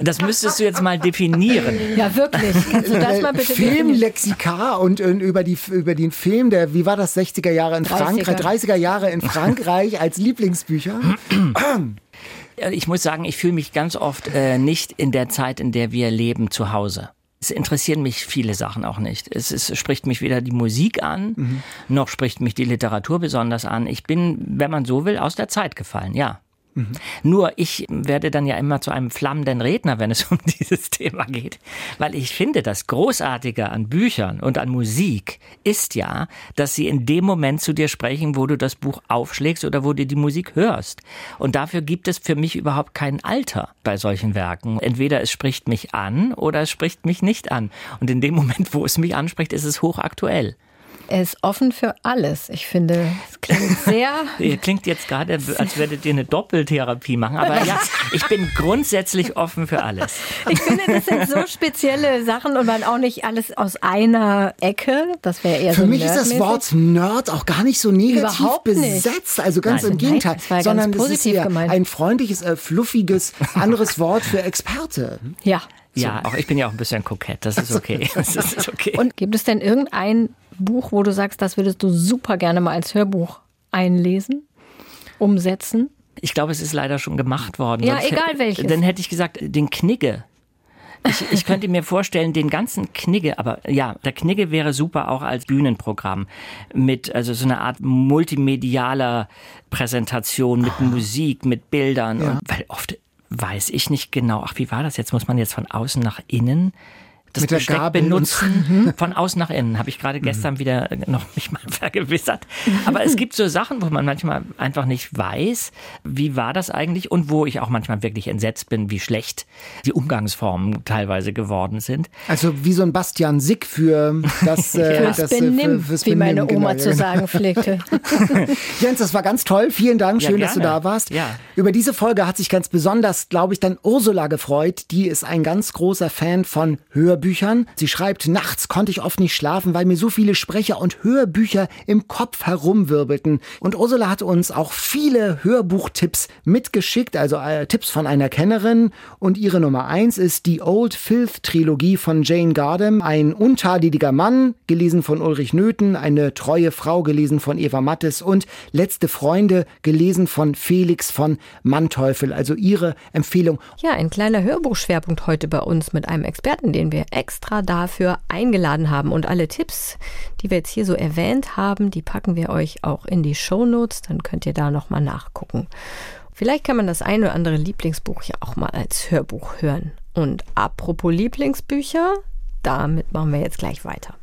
Das müsstest du jetzt mal definieren. Ja, wirklich. Kannst du das mal bitte Filmlexika und, und, über, die, über den Film der, wie war das, 60er Jahre in 30er. Frankreich, 30er Jahre in Frankreich als Lieblingsbücher? ich muss sagen, ich fühle mich ganz oft äh, nicht in der Zeit, in der wir leben, zu Hause. Es interessieren mich viele Sachen auch nicht. Es, es spricht mich weder die Musik an, mhm. noch spricht mich die Literatur besonders an. Ich bin, wenn man so will, aus der Zeit gefallen, ja. Mhm. Nur ich werde dann ja immer zu einem flammenden Redner, wenn es um dieses Thema geht. Weil ich finde, das Großartige an Büchern und an Musik ist ja, dass sie in dem Moment zu dir sprechen, wo du das Buch aufschlägst oder wo du die Musik hörst. Und dafür gibt es für mich überhaupt kein Alter bei solchen Werken. Entweder es spricht mich an oder es spricht mich nicht an. Und in dem Moment, wo es mich anspricht, ist es hochaktuell. Er ist offen für alles. Ich finde, es klingt sehr. klingt jetzt gerade, als würdet ihr eine Doppeltherapie machen. Aber ja, ich bin grundsätzlich offen für alles. Ich finde, das sind so spezielle Sachen und man auch nicht alles aus einer Ecke. Das wäre eher Für so mich ist das Wort Nerd auch gar nicht so negativ Überhaupt besetzt. Also ganz Nein, im Gegenteil. Nein, sondern es ist eher gemeint. ein freundliches, äh, fluffiges, anderes Wort für Experte. Ja. Ja, auch ich bin ja auch ein bisschen kokett. Das ist okay. Das ist okay. Und gibt es denn irgendein Buch, wo du sagst, das würdest du super gerne mal als Hörbuch einlesen, umsetzen? Ich glaube, es ist leider schon gemacht worden. Ja, Sonst egal welches. Dann hätte ich gesagt, den Knigge. Ich, ich, könnte mir vorstellen, den ganzen Knigge, aber ja, der Knigge wäre super auch als Bühnenprogramm mit also so einer Art multimedialer Präsentation mit Musik, mit Bildern ja. und weil oft weiß ich nicht genau, ach wie war das jetzt, muss man jetzt von außen nach innen das Mit Besteck Gabel benutzen mhm. von außen nach innen. Habe ich gerade gestern mhm. wieder noch mich mal vergewissert. Aber es gibt so Sachen, wo man manchmal einfach nicht weiß, wie war das eigentlich und wo ich auch manchmal wirklich entsetzt bin, wie schlecht die Umgangsformen teilweise geworden sind. Also wie so ein Bastian Sick für das, äh, das, das Benimm, für, wie meine Oma genau, zu sagen pflegte. Jens, das war ganz toll. Vielen Dank. Schön, ja, dass du da warst. Ja. Über diese Folge hat sich ganz besonders, glaube ich, dann Ursula gefreut. Die ist ein ganz großer Fan von Hörbüchern. Hörbüchern. Sie schreibt, nachts konnte ich oft nicht schlafen, weil mir so viele Sprecher und Hörbücher im Kopf herumwirbelten. Und Ursula hat uns auch viele Hörbuchtipps mitgeschickt, also äh, Tipps von einer Kennerin. Und ihre Nummer eins ist die Old Filth Trilogie von Jane Gardam. Ein untadeliger Mann, gelesen von Ulrich Nöthen, eine treue Frau, gelesen von Eva Mattes und Letzte Freunde, gelesen von Felix von Manteuffel. Also ihre Empfehlung. Ja, ein kleiner Hörbuchschwerpunkt heute bei uns mit einem Experten, den wir extra dafür eingeladen haben. Und alle Tipps, die wir jetzt hier so erwähnt haben, die packen wir euch auch in die Show Notes. Dann könnt ihr da nochmal nachgucken. Vielleicht kann man das ein oder andere Lieblingsbuch ja auch mal als Hörbuch hören. Und apropos Lieblingsbücher, damit machen wir jetzt gleich weiter.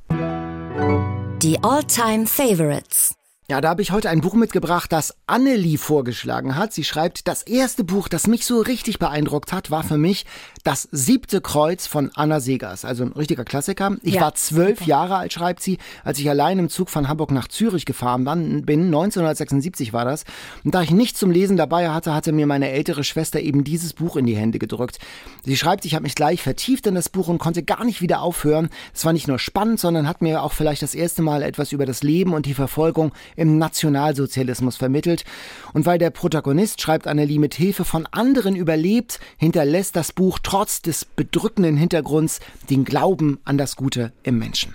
Die All-Time Favorites. Ja, da habe ich heute ein Buch mitgebracht, das Annelie vorgeschlagen hat. Sie schreibt, das erste Buch, das mich so richtig beeindruckt hat, war für mich Das siebte Kreuz von Anna Segers, also ein richtiger Klassiker. Ich Ja, war zwölf super. Jahre alt, schreibt sie, als ich allein im Zug von Hamburg nach Zürich gefahren bin. 1976 war das. Und da ich nichts zum Lesen dabei hatte, hatte mir meine ältere Schwester eben dieses Buch in die Hände gedrückt. Sie schreibt, ich habe mich gleich vertieft in das Buch und konnte gar nicht wieder aufhören. Es war nicht nur spannend, sondern hat mir auch vielleicht das erste Mal etwas über das Leben und die Verfolgung im Nationalsozialismus vermittelt. Und weil der Protagonist, schreibt Annelie, mit Hilfe von anderen überlebt, hinterlässt das Buch trotz des bedrückenden Hintergrunds den Glauben an das Gute im Menschen.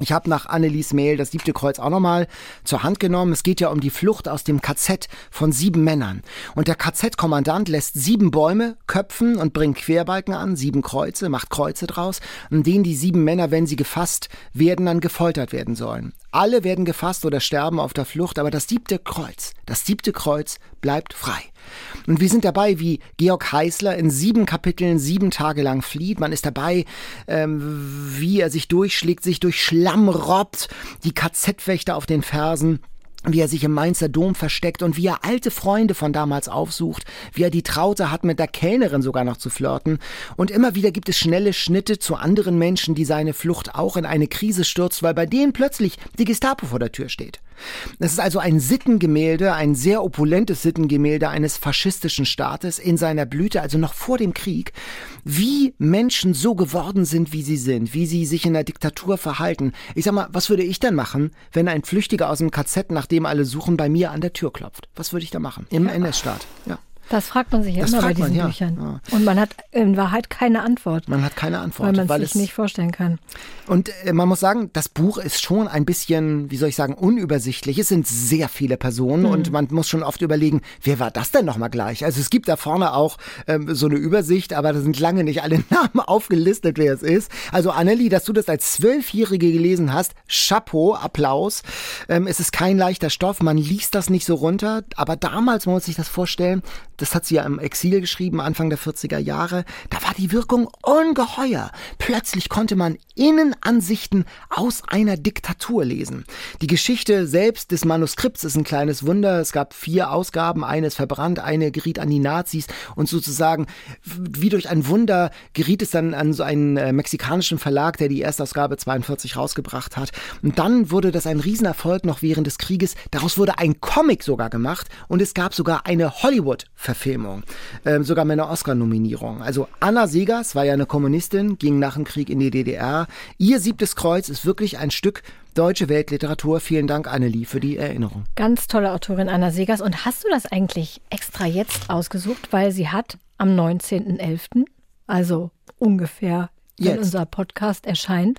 Ich habe nach Annelies Mail das siebte Kreuz auch nochmal zur Hand genommen. Es geht ja um die Flucht aus dem KZ von sieben Männern. Und der KZ-Kommandant lässt sieben Bäume köpfen und bringt Querbalken an, sieben Kreuze, macht Kreuze draus, an denen die sieben Männer, wenn sie gefasst werden, dann gefoltert werden sollen. Alle werden gefasst oder sterben auf der Flucht, aber das siebte Kreuz, das siebte Kreuz bleibt frei. Und wir sind dabei, wie Georg Heißler in sieben Kapiteln sieben Tage lang flieht. Man ist dabei, ähm, wie er sich durchschlägt, sich durch Schlamm robbt, die KZ-Wächter auf den Fersen wie er sich im Mainzer Dom versteckt und wie er alte Freunde von damals aufsucht, wie er die Traute hat, mit der Kellnerin sogar noch zu flirten. Und immer wieder gibt es schnelle Schnitte zu anderen Menschen, die seine Flucht auch in eine Krise stürzt, weil bei denen plötzlich die Gestapo vor der Tür steht. Es ist also ein Sittengemälde, ein sehr opulentes Sittengemälde eines faschistischen Staates in seiner Blüte, also noch vor dem Krieg, wie Menschen so geworden sind, wie sie sind, wie sie sich in der Diktatur verhalten. Ich sag mal, was würde ich denn machen, wenn ein Flüchtiger aus dem KZ, nachdem alle suchen, bei mir an der Tür klopft? Was würde ich da machen? Im NS-Staat. Ja. Das fragt man sich ja Das immer bei fragt man, diesen ja. Büchern. Ja. Und man hat in Wahrheit keine Antwort, Man hat keine Antwort, weil man weil es sich es nicht vorstellen kann. Und äh, man muss sagen, das Buch ist schon ein bisschen, wie soll ich sagen, unübersichtlich. Es sind sehr viele Personen und man muss schon oft überlegen, wer war das denn nochmal gleich? Also es gibt da vorne auch ähm, so eine Übersicht, aber da sind lange nicht alle Namen aufgelistet, wer es ist. Also Annelie, dass du das als Zwölfjährige gelesen hast, Chapeau, Applaus. Ähm, es ist kein leichter Stoff, man liest das nicht so runter, aber damals, man muss sich das vorstellen, das hat sie ja im Exil geschrieben, Anfang der 40er Jahre, da war die Wirkung ungeheuer. Plötzlich konnte man Innenansichten aus einer Diktatur lesen. Die Geschichte selbst des Manuskripts ist ein kleines Wunder. Es gab vier Ausgaben, eine ist verbrannt, eine geriet an die Nazis und sozusagen wie durch ein Wunder geriet es dann an so einen äh, mexikanischen Verlag, der die Erstausgabe 42 rausgebracht hat. Und dann wurde das ein Riesenerfolg noch während des Krieges. Daraus wurde ein Comic sogar gemacht und es gab sogar eine Hollywood-Verfilmung, ähm, sogar mit einer Oscar-Nominierung. Also Anna Segers war ja eine Kommunistin, ging nach dem Krieg in die DDR. Ihr siebtes Kreuz ist wirklich ein Stück deutsche Weltliteratur. Vielen Dank, Annelie, für die Erinnerung. Ganz tolle Autorin Anna Segers. Und hast du das eigentlich extra jetzt ausgesucht, weil sie hat am 19.11., also ungefähr, wenn Jetzt. unser Podcast erscheint,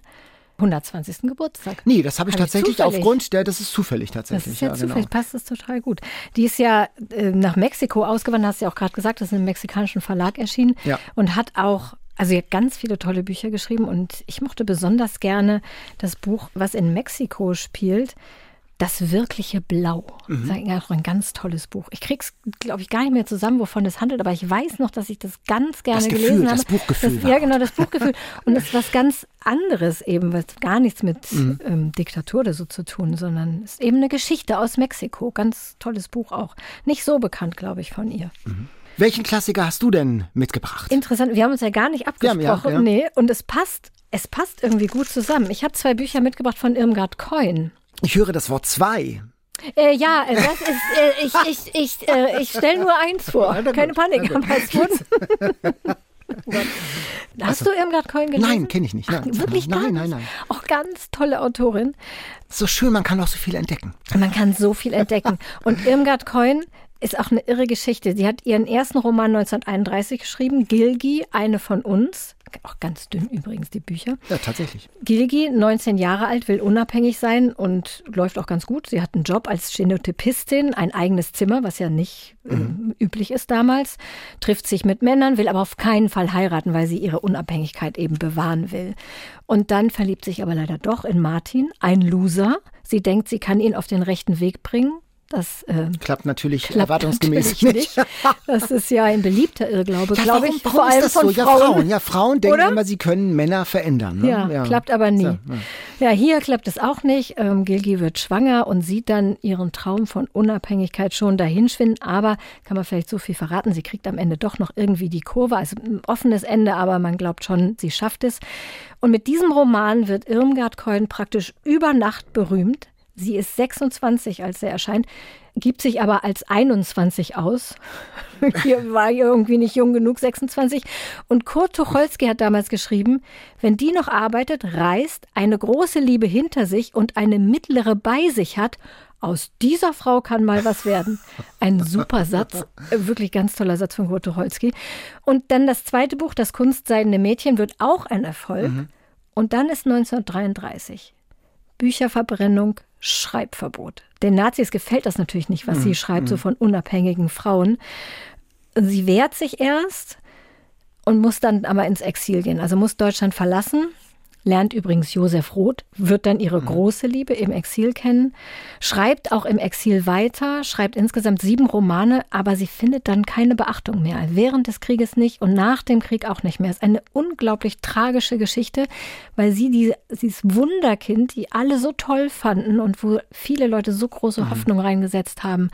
120. Geburtstag. Nee, das habe ich Hab ich tatsächlich zufällig. aufgrund der, das ist zufällig Das tatsächlich. ist ja, ja, zufällig, genau. passt das total gut. Die ist ja äh, nach Mexiko ausgewandert, hast du ja auch gerade gesagt, das ist in einem mexikanischen Verlag erschienen Ja. und hat auch, also sie hat ganz viele tolle Bücher geschrieben und ich mochte besonders gerne das Buch, was in Mexiko spielt. Das wirkliche Blau. Mhm. Das ist eigentlich auch ein ganz tolles Buch. Ich krieg's, glaube ich, gar nicht mehr zusammen, wovon es handelt, aber ich weiß noch, dass ich das ganz gerne Das Gefühl, gelesen habe. das Buchgefühl Das, ja, genau, das Buchgefühl. Und es ist was ganz anderes eben, was gar nichts mit Mhm. ähm, Diktatur oder so zu tun, sondern es ist eben eine Geschichte aus Mexiko. Ganz tolles Buch auch. Nicht so bekannt, glaube ich, von ihr. Welchen Klassiker hast du denn mitgebracht? Interessant, wir haben uns ja gar nicht Wir haben- abgesprochen. ja, ja. Nee, und es passt, es passt irgendwie gut zusammen. Ich habe zwei Bücher mitgebracht von Irmgard Coin. Ich höre das Wort zwei. Äh, ja, äh, das ist, äh, ich, ich, ich, äh, ich stelle nur eins vor. Keine Panik, aber es wurden. Hast du Irmgard Coin gelesen? Nein, kenn ich nicht. Ach, Nein, wirklich nein, nein, nicht? nein. Auch ganz tolle Autorin. So schön, man kann auch so viel entdecken. Man kann so viel entdecken. Und Irmgard Coin ist auch eine irre Geschichte. Sie hat ihren ersten Roman 1931 geschrieben, Gilgi, eine von uns. Auch ganz dünn übrigens, die Bücher. Ja, tatsächlich. Gilgi, 19 Jahre alt, will unabhängig sein und läuft auch ganz gut. Sie hat einen Job als Stenotypistin, ein eigenes Zimmer, was ja nicht ähm, üblich ist damals, trifft sich mit Männern, will aber auf keinen Fall heiraten, weil sie ihre Unabhängigkeit eben bewahren will. Und dann verliebt sich aber leider doch in Martin, ein Loser. Sie denkt, sie kann ihn auf den rechten Weg bringen. Das äh, klappt natürlich klappt erwartungsgemäß natürlich nicht. Das ist ja ein beliebter Irrglaube, Ja, glaube ich. warum vor allem ist das von so? Ja, Frauen. Frauen. Ja, Frauen denken Oder? immer, sie können Männer verändern. Ne? Ja, klappt aber nie. Ja. ja. hier klappt es auch nicht. Ähm, Gilgi wird schwanger und sieht dann ihren Traum von Unabhängigkeit schon dahinschwinden. Aber kann man vielleicht so viel verraten, sie kriegt am Ende doch noch irgendwie die Kurve. Also ein offenes Ende, aber man glaubt schon, sie schafft es. Und mit diesem Roman wird Irmgard Keun praktisch über Nacht berühmt. Sie ist 26, als er erscheint, gibt sich aber als 21 aus. Hier war irgendwie nicht jung genug, 26. Und Kurt Tucholsky hat damals geschrieben, wenn die noch arbeitet, reist, eine große Liebe hinter sich und eine mittlere bei sich hat, aus dieser Frau kann mal was werden. Ein super Satz, äh, wirklich ganz toller Satz von Kurt Tucholsky. Und dann das zweite Buch, Das Kunstseidene Mädchen, wird auch ein Erfolg. Und dann ist 1933 Bücherverbrennung, Schreibverbot. Den Nazis gefällt das natürlich nicht, was sie schreibt, so von unabhängigen Frauen. Sie wehrt sich erst und muss dann aber ins Exil gehen. Also muss Deutschland verlassen. Lernt übrigens Josef Roth, wird dann ihre große Liebe im Exil kennen, schreibt auch im Exil weiter, schreibt insgesamt sieben Romane, aber sie findet dann keine Beachtung mehr. Während des Krieges nicht und nach dem Krieg auch nicht mehr. Es ist eine unglaublich tragische Geschichte, weil sie die, dieses Wunderkind, die alle so toll fanden und wo viele Leute so große Hoffnung reingesetzt haben,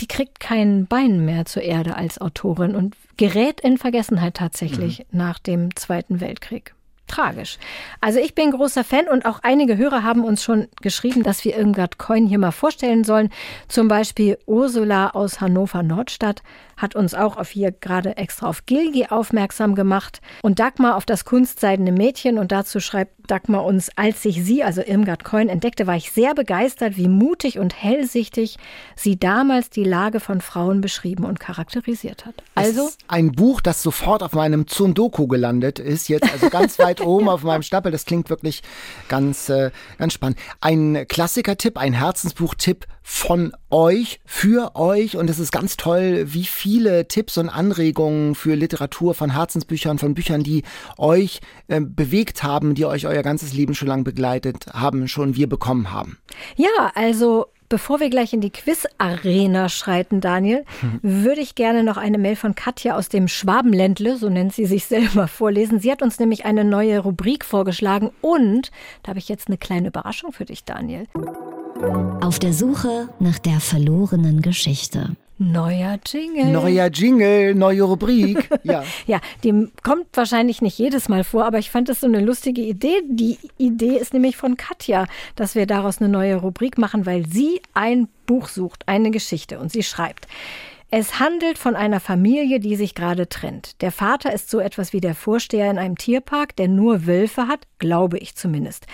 die kriegt kein Bein mehr zur Erde als Autorin und gerät in Vergessenheit tatsächlich nach dem Zweiten Weltkrieg. Tragisch. Also ich bin großer Fan und auch einige Hörer haben uns schon geschrieben, dass wir Irmgard Coin hier mal vorstellen sollen. Zum Beispiel Ursula aus Hannover Nordstadt hat uns auch auf hier gerade extra auf Gilgi aufmerksam gemacht und Dagmar auf das kunstseidene Mädchen und dazu schreibt Dagmar uns, als ich sie, also Irmgard Coin, entdeckte, war ich sehr begeistert, wie mutig und hellsichtig sie damals die Lage von Frauen beschrieben und charakterisiert hat. Also ein Buch, das sofort auf meinem Zundoku gelandet ist, jetzt also ganz weit oben auf meinem Stapel. Das klingt wirklich ganz, äh, ganz spannend. Ein Klassiker-Tipp, ein Herzensbuch-Tipp von euch, für euch. Und es ist ganz toll, wie viele Tipps und Anregungen für Literatur von Herzensbüchern, von Büchern, die euch äh, bewegt haben, die euch euer ganzes Leben schon lang begleitet haben, schon wir bekommen haben. Ja, also bevor wir gleich in die Quiz-Arena schreiten, Daniel, würde ich gerne noch eine Mail von Katja aus dem Schwabenländle, so nennt sie sich selber, vorlesen. Sie hat uns nämlich eine neue Rubrik vorgeschlagen und da habe ich jetzt eine kleine Überraschung für dich, Daniel. Auf der Suche nach der verlorenen Geschichte. Neuer Jingle. Neuer Jingle, neue Rubrik. Ja. Ja, die kommt wahrscheinlich nicht jedes Mal vor, aber ich fand das so eine lustige Idee. Die Idee ist nämlich von Katja, dass wir daraus eine neue Rubrik machen, weil sie ein Buch sucht, eine Geschichte und sie schreibt. Es handelt von einer Familie, die sich gerade trennt. Der Vater ist so etwas wie der Vorsteher in einem Tierpark, der nur Wölfe hat, glaube ich zumindest.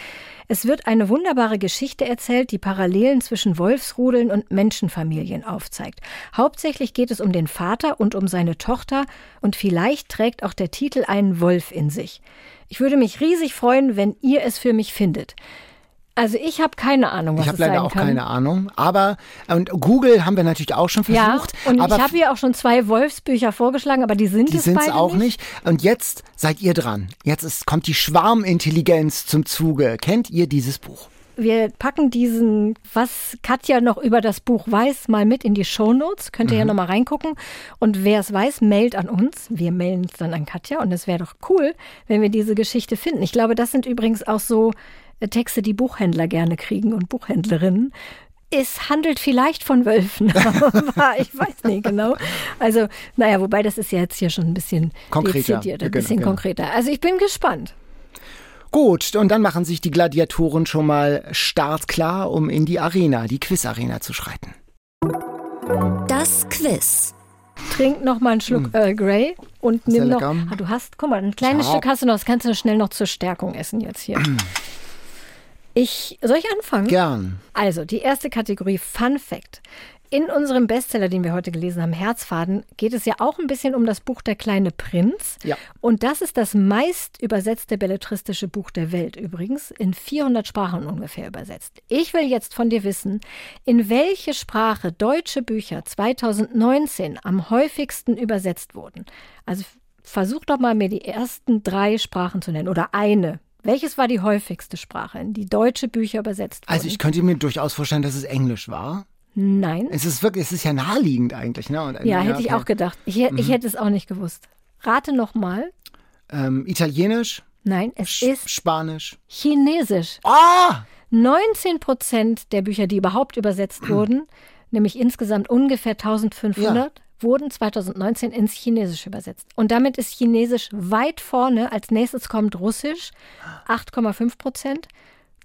Es wird eine wunderbare Geschichte erzählt, die Parallelen zwischen Wolfsrudeln und Menschenfamilien aufzeigt. Hauptsächlich geht es um den Vater und um seine Tochter und vielleicht trägt auch der Titel einen Wolf in sich. Ich würde mich riesig freuen, wenn ihr es für mich findet. Also ich habe keine Ahnung, was Ich habe es sein leider auch kann. keine Ahnung. Aber und Google haben wir natürlich auch schon Ja, versucht. und aber ich habe hier auch schon zwei Wolfsbücher vorgeschlagen, aber die sind die es sind es beide auch nicht. Und jetzt seid ihr dran. Jetzt ist, kommt die Schwarmintelligenz zum Zuge. Kennt ihr dieses Buch? Wir packen diesen, was Katja noch über das Buch weiß, mal mit in die Shownotes. Könnt ihr ja noch mal reingucken. Und wer es weiß, mailt an uns. Wir mailen es dann an Katja. Und es wäre doch cool, wenn wir diese Geschichte finden. Ich glaube, das sind übrigens auch so Texte, die Buchhändler gerne kriegen und Buchhändlerinnen. Es handelt vielleicht von Wölfen, aber ich weiß nicht genau. Also, naja, wobei das ist ja jetzt hier schon ein bisschen Konkreter. dezidiert, ein genau, bisschen genau. konkreter. Also ich bin gespannt. Gut, und dann machen sich die Gladiatoren schon mal startklar, um in die Arena, die Quiz-Arena zu schreiten. Das Quiz. Trink noch mal einen Schluck Earl Grey und nimm noch. Ah, du hast, guck mal, ein kleines Ja. Stück hast du noch. Das kannst du schnell noch zur Stärkung essen jetzt hier. Ich soll ich anfangen? Gern. Also, die erste Kategorie Fun Fact. In unserem Bestseller, den wir heute gelesen haben, Herzfaden, geht es ja auch ein bisschen um das Buch Der kleine Prinz. Ja. Und das ist das meist übersetzte belletristische Buch der Welt übrigens, in 400 Sprachen ungefähr übersetzt. Ich will jetzt von dir wissen, in welche Sprache deutsche Bücher 2019 am häufigsten übersetzt wurden. Also versuch doch mal mir die ersten drei Sprachen zu nennen oder eine. Welches war die häufigste Sprache, in die deutsche Bücher übersetzt wurden? Also ich könnte mir durchaus vorstellen, dass es Englisch war. Nein. Es ist wirklich, es ist ja naheliegend eigentlich. Ne? Und, Ja, hätte ich okay. auch gedacht. Ich, hä- ich hätte es auch nicht gewusst. Rate nochmal. Ähm, Italienisch, Nein, es Sch ist Spanisch. Chinesisch. Ah! 19 Prozent der Bücher, die überhaupt übersetzt wurden, nämlich insgesamt ungefähr 1500, wurden 2019 ins Chinesische übersetzt. Und damit ist Chinesisch weit vorne. Als nächstes kommt Russisch, 8,5 Prozent.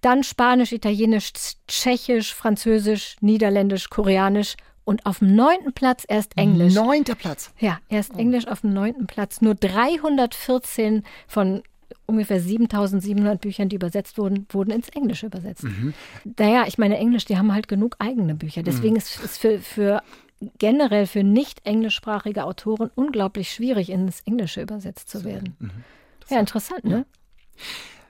Dann Spanisch, Italienisch, Tschechisch, Französisch, Niederländisch, Koreanisch und auf dem neunten Platz erst Englisch. Neunter Platz. Ja, erst Englisch auf dem neunten Platz. Nur 314 von ungefähr 7700 Büchern, die übersetzt wurden, wurden ins Englische übersetzt. Naja, ich meine, Englisch, die haben halt genug eigene Bücher. Deswegen ist es für, für generell für nicht englischsprachige Autoren unglaublich schwierig, ins Englische übersetzt zu werden. Ja, interessant, ne?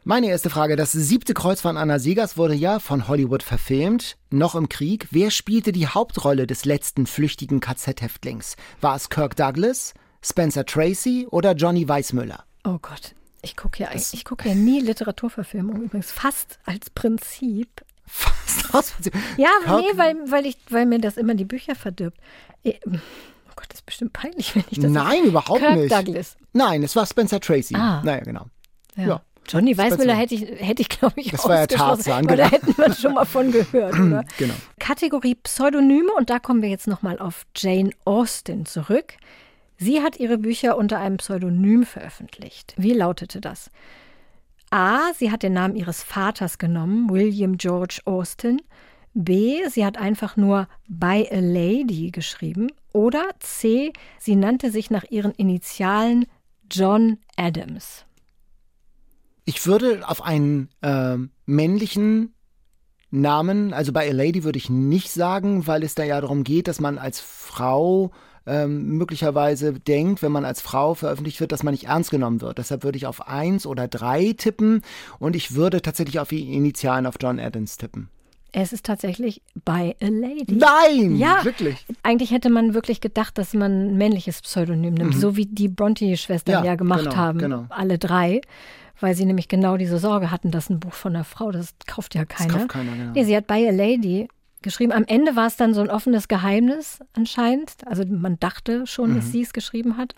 Meine erste Frage. Das siebte Kreuz von Anna Segers wurde ja von Hollywood verfilmt. Noch im Krieg. Wer spielte die Hauptrolle des letzten flüchtigen KZ-Häftlings? War es Kirk Douglas, Spencer Tracy oder Johnny Weissmüller? Oh Gott. Ich gucke ja, ich guck ja nie Literaturverfilmung, übrigens fast als Prinzip. Fast aus. Ja, Kirk- nee, weil, weil, ich, weil mir das immer die Bücher verdirbt. Eh, Oh Gott, das ist bestimmt peinlich, wenn ich das. Nein, überhaupt Kirk nicht. Douglas. Nein, es war Spencer Tracy. Ah. Naja, genau. Ja. Ja. Johnny Weissmüller Speziell. hätte ich, hätte ich glaube ich, Das war ja Tarzan, weil da genau. hätten wir schon mal von gehört, oder? Genau. Kategorie Pseudonyme und da kommen wir jetzt nochmal auf Jane Austen zurück. Sie hat ihre Bücher unter einem Pseudonym veröffentlicht. Wie lautete das? A. Sie hat den Namen ihres Vaters genommen, William George Austen. B. Sie hat einfach nur By a Lady geschrieben. Oder C. Sie nannte sich nach ihren Initialen John Adams. Ich würde auf einen ähm, männlichen Namen, also bei A Lady würde ich nicht sagen, weil es da ja darum geht, dass man als Frau ähm, möglicherweise denkt, wenn man als Frau veröffentlicht wird, dass man nicht ernst genommen wird. Deshalb würde ich auf eins oder drei tippen und ich würde tatsächlich auf die Initialen auf John Adams tippen. Es ist tatsächlich By a Lady. Nein! Ja, Wirklich? Eigentlich hätte man wirklich gedacht, dass man ein männliches Pseudonym nimmt, so wie die Bronte-Schwestern ja, Mhm. Ja, gemacht genau, haben, genau. alle drei, weil sie nämlich genau diese Sorge hatten, dass ein Buch von einer Frau, das kauft ja keiner. kauft keiner, genau. Nee, sie hat By a Lady geschrieben. Am Ende war es dann so ein offenes Geheimnis anscheinend. Also man dachte schon, Mhm. dass sie es geschrieben hat.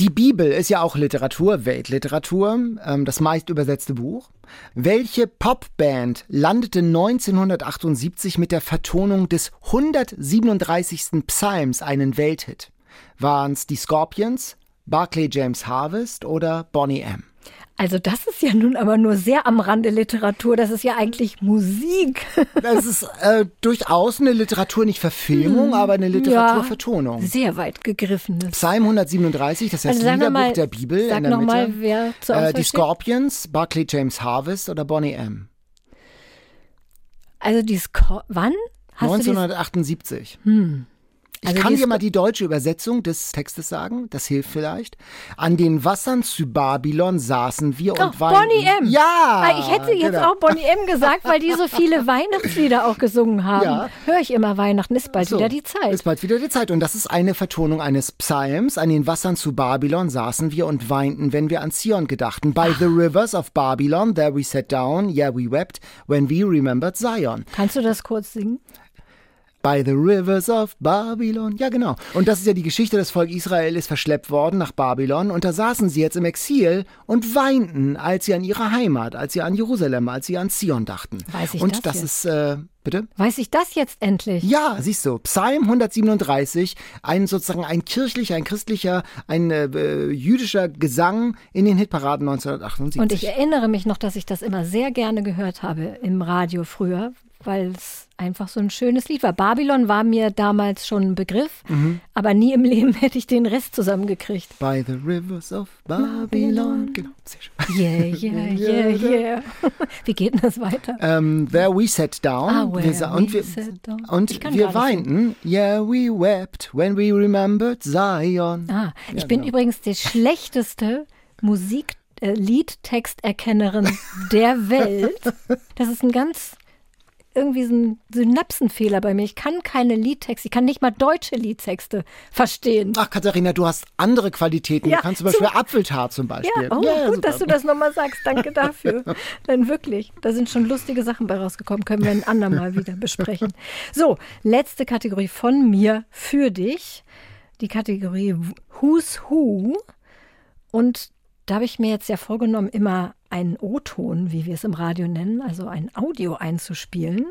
Die Bibel ist ja auch Literatur, Weltliteratur, ähm, das meist übersetzte Buch. Welche Popband landete 1978 mit der Vertonung des 137. Psalms einen Welthit? Waren es die Scorpions, Barclay James Harvest oder Bonnie M? Also das ist ja nun aber nur sehr am Rande Literatur. Das ist ja eigentlich Musik. Das ist äh, durchaus eine Literatur, nicht Verfilmung, aber eine Literaturvertonung. Sehr weit gegriffenes. Psalm 137, das ist das Also Liederbuch mal- der Bibel sag in der noch Mitte. mal, wer zur äh, die. Scorpions, Barclay James Harvest oder Bonnie M? Also die Sco wann? Hast du die 1978. Ich Also kann dir mal die deutsche Übersetzung des Textes sagen, das hilft vielleicht. An den Wassern zu Babylon saßen wir Oh, und weinten. Bonnie M. Ja! Ich hätte jetzt genau. auch Bonnie M gesagt, weil die so viele Weihnachtslieder auch gesungen haben. Ja. Höre ich immer Weihnachten, ist bald So, wieder die Zeit. Ist bald wieder die Zeit. Und das ist eine Vertonung eines Psalms. An den Wassern zu Babylon saßen wir und weinten, wenn wir an Zion gedachten. By the rivers of Babylon, there we sat down, yeah we wept, when we remembered Zion. Kannst du das kurz singen? By the rivers of Babylon. Ja, genau. Und das ist ja die Geschichte, das Volk Israel ist verschleppt worden nach Babylon und da saßen sie jetzt im Exil und weinten, als sie an ihre Heimat, als sie an Jerusalem, als sie an Zion dachten. Weiß ich und das das jetzt? ist, äh, bitte? Weiß ich das jetzt endlich? Ja, siehst du, Psalm 137, ein sozusagen ein kirchlicher, ein christlicher, ein äh, jüdischer Gesang in den Hitparaden 1978. Und ich erinnere mich noch, dass ich das immer sehr gerne gehört habe im Radio früher, weil es einfach so ein schönes Lied war. Babylon war mir damals schon ein Begriff, Mhm. aber nie im Leben hätte ich den Rest zusammengekriegt. By the rivers of Babylon. Genau, sehr schön. Yeah, yeah, yeah, yeah. Wie geht denn das weiter? Ähm, there we sat down. Ah, where wir, und we wir, sat down. und wir weinten. Yeah, we wept when we remembered Zion. Ah, ich bin genau. übrigens die schlechteste Musik Liedtexterkennerin der Welt. Das ist ein ganz irgendwie so ein Synapsenfehler bei mir. Ich kann keine Liedtexte, ich kann nicht mal deutsche Liedtexte verstehen. Ach, Katharina, du hast andere Qualitäten. Ja, du kannst zum Beispiel zum- Apfeltart zum Beispiel. Ja, oh, gut, super. dass du das nochmal sagst. Danke dafür. Dann wirklich, da sind schon lustige Sachen bei rausgekommen. Können wir ein andermal wieder besprechen. So, letzte Kategorie von mir für dich. Die Kategorie Who's Who. Und da habe ich mir jetzt ja vorgenommen, immer einen O-Ton, wie wir es im Radio nennen, also ein Audio einzuspielen.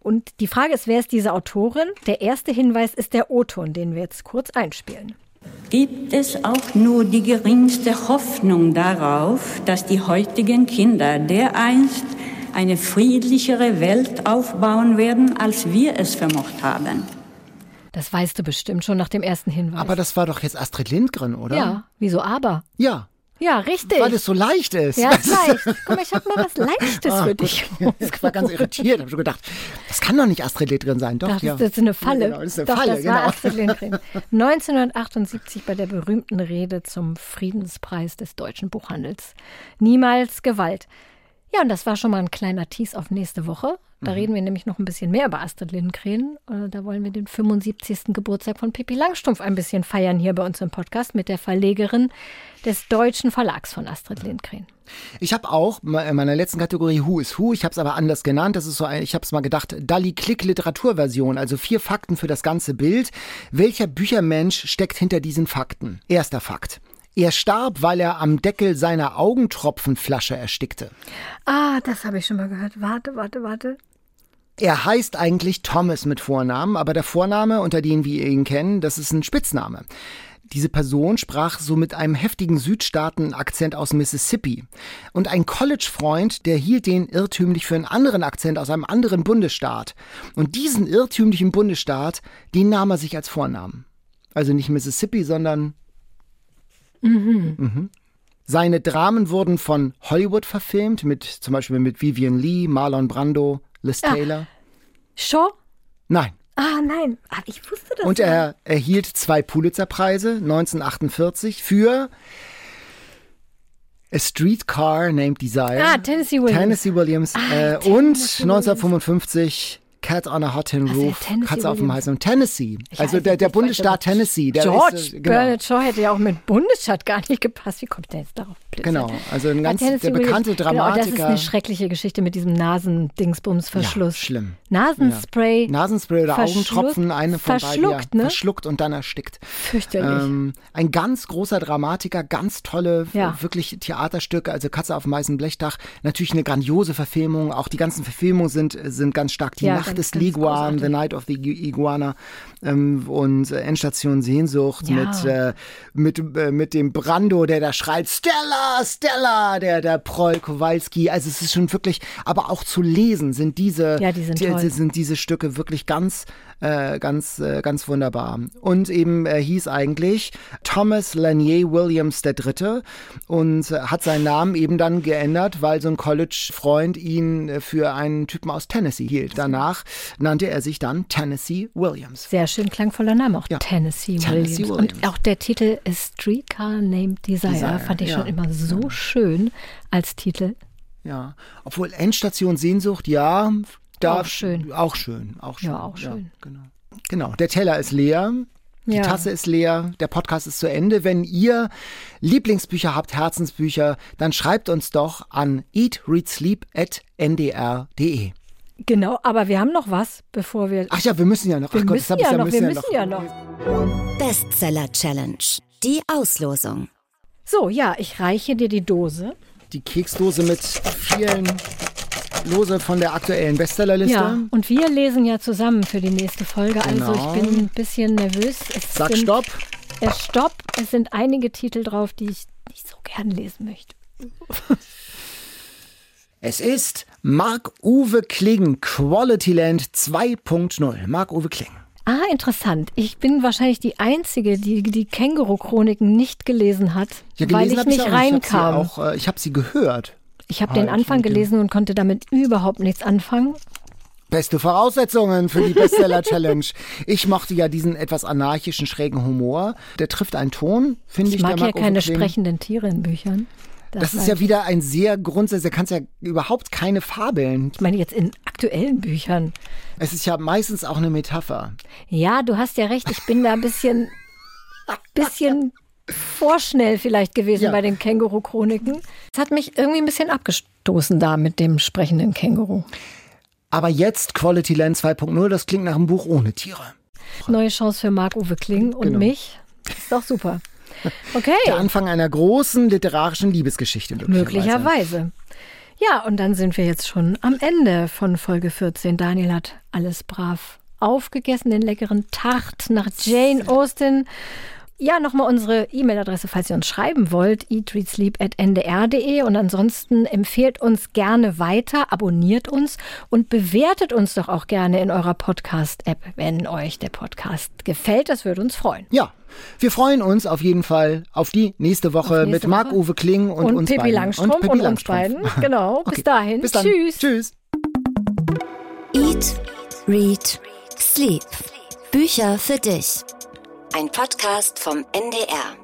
Und die Frage ist, wer ist diese Autorin? Der erste Hinweis ist der O-Ton, den wir jetzt kurz einspielen. Gibt es auch nur die geringste Hoffnung darauf, dass die heutigen Kinder dereinst eine friedlichere Welt aufbauen werden, als wir es vermocht haben? Das weißt du bestimmt schon nach dem ersten Hinweis. Aber das war doch jetzt Astrid Lindgren, oder? ja, wieso aber? Ja, Ja, richtig. weil es so leicht ist. ja, ist leicht. Guck mal, ich habe mal was Leichtes für dich. Ich war ganz irritiert, habe schon gedacht, das kann doch nicht Astrid Lindgren sein. Doch, Das, ja. ist, das ist eine Falle. Ja, genau, das ist eine Doch, Falle, das war genau. Astrid Lindgren. 1978 bei der berühmten Rede zum Friedenspreis des deutschen Buchhandels. Niemals Gewalt. Ja, und das war schon mal ein kleiner Tease auf nächste Woche. Da Mhm. reden wir nämlich noch ein bisschen mehr über Astrid Lindgren. Äh, Da wollen wir den 75. Geburtstag von Pippi Langstrumpf ein bisschen feiern hier bei uns im Podcast mit der Verlegerin des deutschen Verlags von Astrid Lindgren. Ich habe auch in meiner letzten Kategorie Who is Who, ich habe es aber anders genannt, das ist so ein, ich habe es mal gedacht, Dali Klick Literaturversion, also vier Fakten für das ganze Bild. Welcher Büchermensch steckt hinter diesen Fakten? Erster Fakt. Er starb, weil er am Deckel seiner Augentropfenflasche erstickte. Ah, das habe ich schon mal gehört. Warte, warte, warte. Er heißt eigentlich Thomas mit Vornamen, aber der Vorname, unter dem wir ihn kennen, das ist ein Spitzname. Diese Person sprach so mit einem heftigen Südstaaten-Akzent aus Mississippi. Und ein College-Freund, der hielt den irrtümlich für einen anderen Akzent aus einem anderen Bundesstaat. Und diesen irrtümlichen Bundesstaat, den nahm er sich als Vornamen. Also nicht Mississippi, sondern. Mhm. Seine Dramen wurden von Hollywood verfilmt, mit zum Beispiel mit Vivian Lee, Marlon Brando, Liz Taylor. Shaw? Nein. Ah, nein. Ah, ich wusste das. Und er erhielt zwei Pulitzerpreise 1948 für A Streetcar Named Desire. Ah, Tennessee Williams. Tennessee Williams. Ah, äh, Tennessee und Williams. 1955 Cat on a Hot Tin Also, Roof. Tennessee Katze auf dem Williams. heißen Tennessee. Ich also der, der Bundesstaat Tennessee. Der George ist, genau. Bernard Shaw hätte ja auch mit Bundesstaat gar nicht gepasst. Wie kommt der jetzt darauf? Blödsinn. Genau, also ein Ja, ganz der bekannte Williams. Genau, das ist Dramatiker. eine schreckliche Geschichte mit diesem Nasendingsbumsverschluss. Ja, schlimm. Nasenspray. Nasenspray oder Augentropfen, eine von beiden. verschluckt, ja, ne? Verschluckt und dann erstickt. Fürchterlich. Ähm, ein ganz großer Dramatiker, ganz tolle, Ja. wirklich Theaterstücke, also Katze auf dem weißen Blechdach. Natürlich eine grandiose Verfilmung. Auch die ganzen Verfilmungen sind, sind ganz stark. Die Ja, Nacht ganz, des Liguan. The Night of the Iguana ähm, und äh, Endstation Sehnsucht Ja. mit, äh, mit, äh, mit dem Brando, der da schreit, Stella, Stella, der, der Proll Kowalski. Also es ist schon wirklich, aber auch zu lesen sind diese, Ja, die sind toll. sind diese Stücke wirklich ganz, äh, ganz, äh, ganz wunderbar. Und eben äh, hieß eigentlich Thomas Lanier Williams III. und hat seinen Namen eben dann geändert, weil so ein College-Freund ihn äh, für einen Typen aus Tennessee hielt. Danach nannte er sich dann Tennessee Williams. Sehr schön klangvoller Name, auch Ja. Tennessee, Tennessee Williams. Williams. Und auch der Titel A Streetcar Named Desire, Desire, fand ich ja. schon immer so schön als Titel. Ja, obwohl Endstation Sehnsucht, ja, da Auch schön. Auch schön, auch schön. Ja, auch schön. genau. Genau, der Teller ist leer. Die Ja. Tasse ist leer, der Podcast ist zu Ende. Wenn ihr Lieblingsbücher habt, Herzensbücher, dann schreibt uns doch an eatreadsleep.ndr.de. Genau, aber wir haben noch was, bevor wir. Ach ja, wir müssen ja noch. wir Ach Gott, das müssen ich ja noch, wir müssen müssen ja noch. Bestseller Challenge. Die Auslosung. So, ja, ich reiche dir die Dose. Die Keksdose mit vielen Lose von der aktuellen Bestsellerliste. Ja, und wir lesen ja zusammen für die nächste Folge. Also Genau. ich bin ein bisschen nervös. Es Sag sind, Stopp. Es Stopp. Es sind einige Titel drauf, die ich nicht so gern lesen möchte. Es ist Marc-Uwe Kling, Quality Land 2.0. Marc-Uwe Kling. Ah, interessant. Ich bin wahrscheinlich die Einzige, die die Känguru-Chroniken nicht gelesen hat, Ja, weil gelesen ich hab nicht auch. reinkam. Ich habe sie, äh, ich hab sie gehört. Ich habe den Halt, Anfang gelesen und konnte damit überhaupt nichts anfangen. Beste Voraussetzungen für die Bestseller-Challenge. Ich mochte ja diesen etwas anarchischen, schrägen Humor. Der trifft einen Ton, finde ich. Ich mag ja keine sprechenden Tiere in Büchern. Das, ist ja wieder ein sehr grundsätzlich, da kannst ja überhaupt keine Fabeln. Ich meine jetzt in aktuellen Büchern. Es ist ja meistens auch eine Metapher. Ja, du hast ja recht, ich bin da ein bisschen, bisschen vorschnell vielleicht gewesen Ja. bei den Känguru-Chroniken. Es hat mich irgendwie ein bisschen abgestoßen da mit dem sprechenden Känguru. Aber jetzt Quality Land 2.0, das klingt nach einem Buch ohne Tiere. Neue Chance für Marc-Uwe Kling und Genau. mich. Ist doch super. Okay. Der Anfang einer großen literarischen Liebesgeschichte. Möglicherweise. Möglicherweise. Ja, und dann sind wir jetzt schon am Ende von Folge 14. Daniel hat alles brav aufgegessen, den leckeren Tart nach Jane Austen. Ja, nochmal unsere E-Mail-Adresse, falls ihr uns schreiben wollt, eatreadsleep.ndr.de und ansonsten empfehlt uns gerne weiter, abonniert uns und bewertet uns doch auch gerne in eurer Podcast-App, wenn euch der Podcast gefällt. Das würde uns freuen. Ja, wir freuen uns auf jeden Fall auf die nächste Woche nächste mit Marc-Uwe. Kling und, Und, uns Pippi beiden. Langstrumpf und, Pippi uns Langstrumpf. beiden. Genau. Bis Okay. dahin. Bis dann. Tschüss. Tschüss. Eat, Read, Sleep. Bücher für dich. Ein Podcast vom NDR.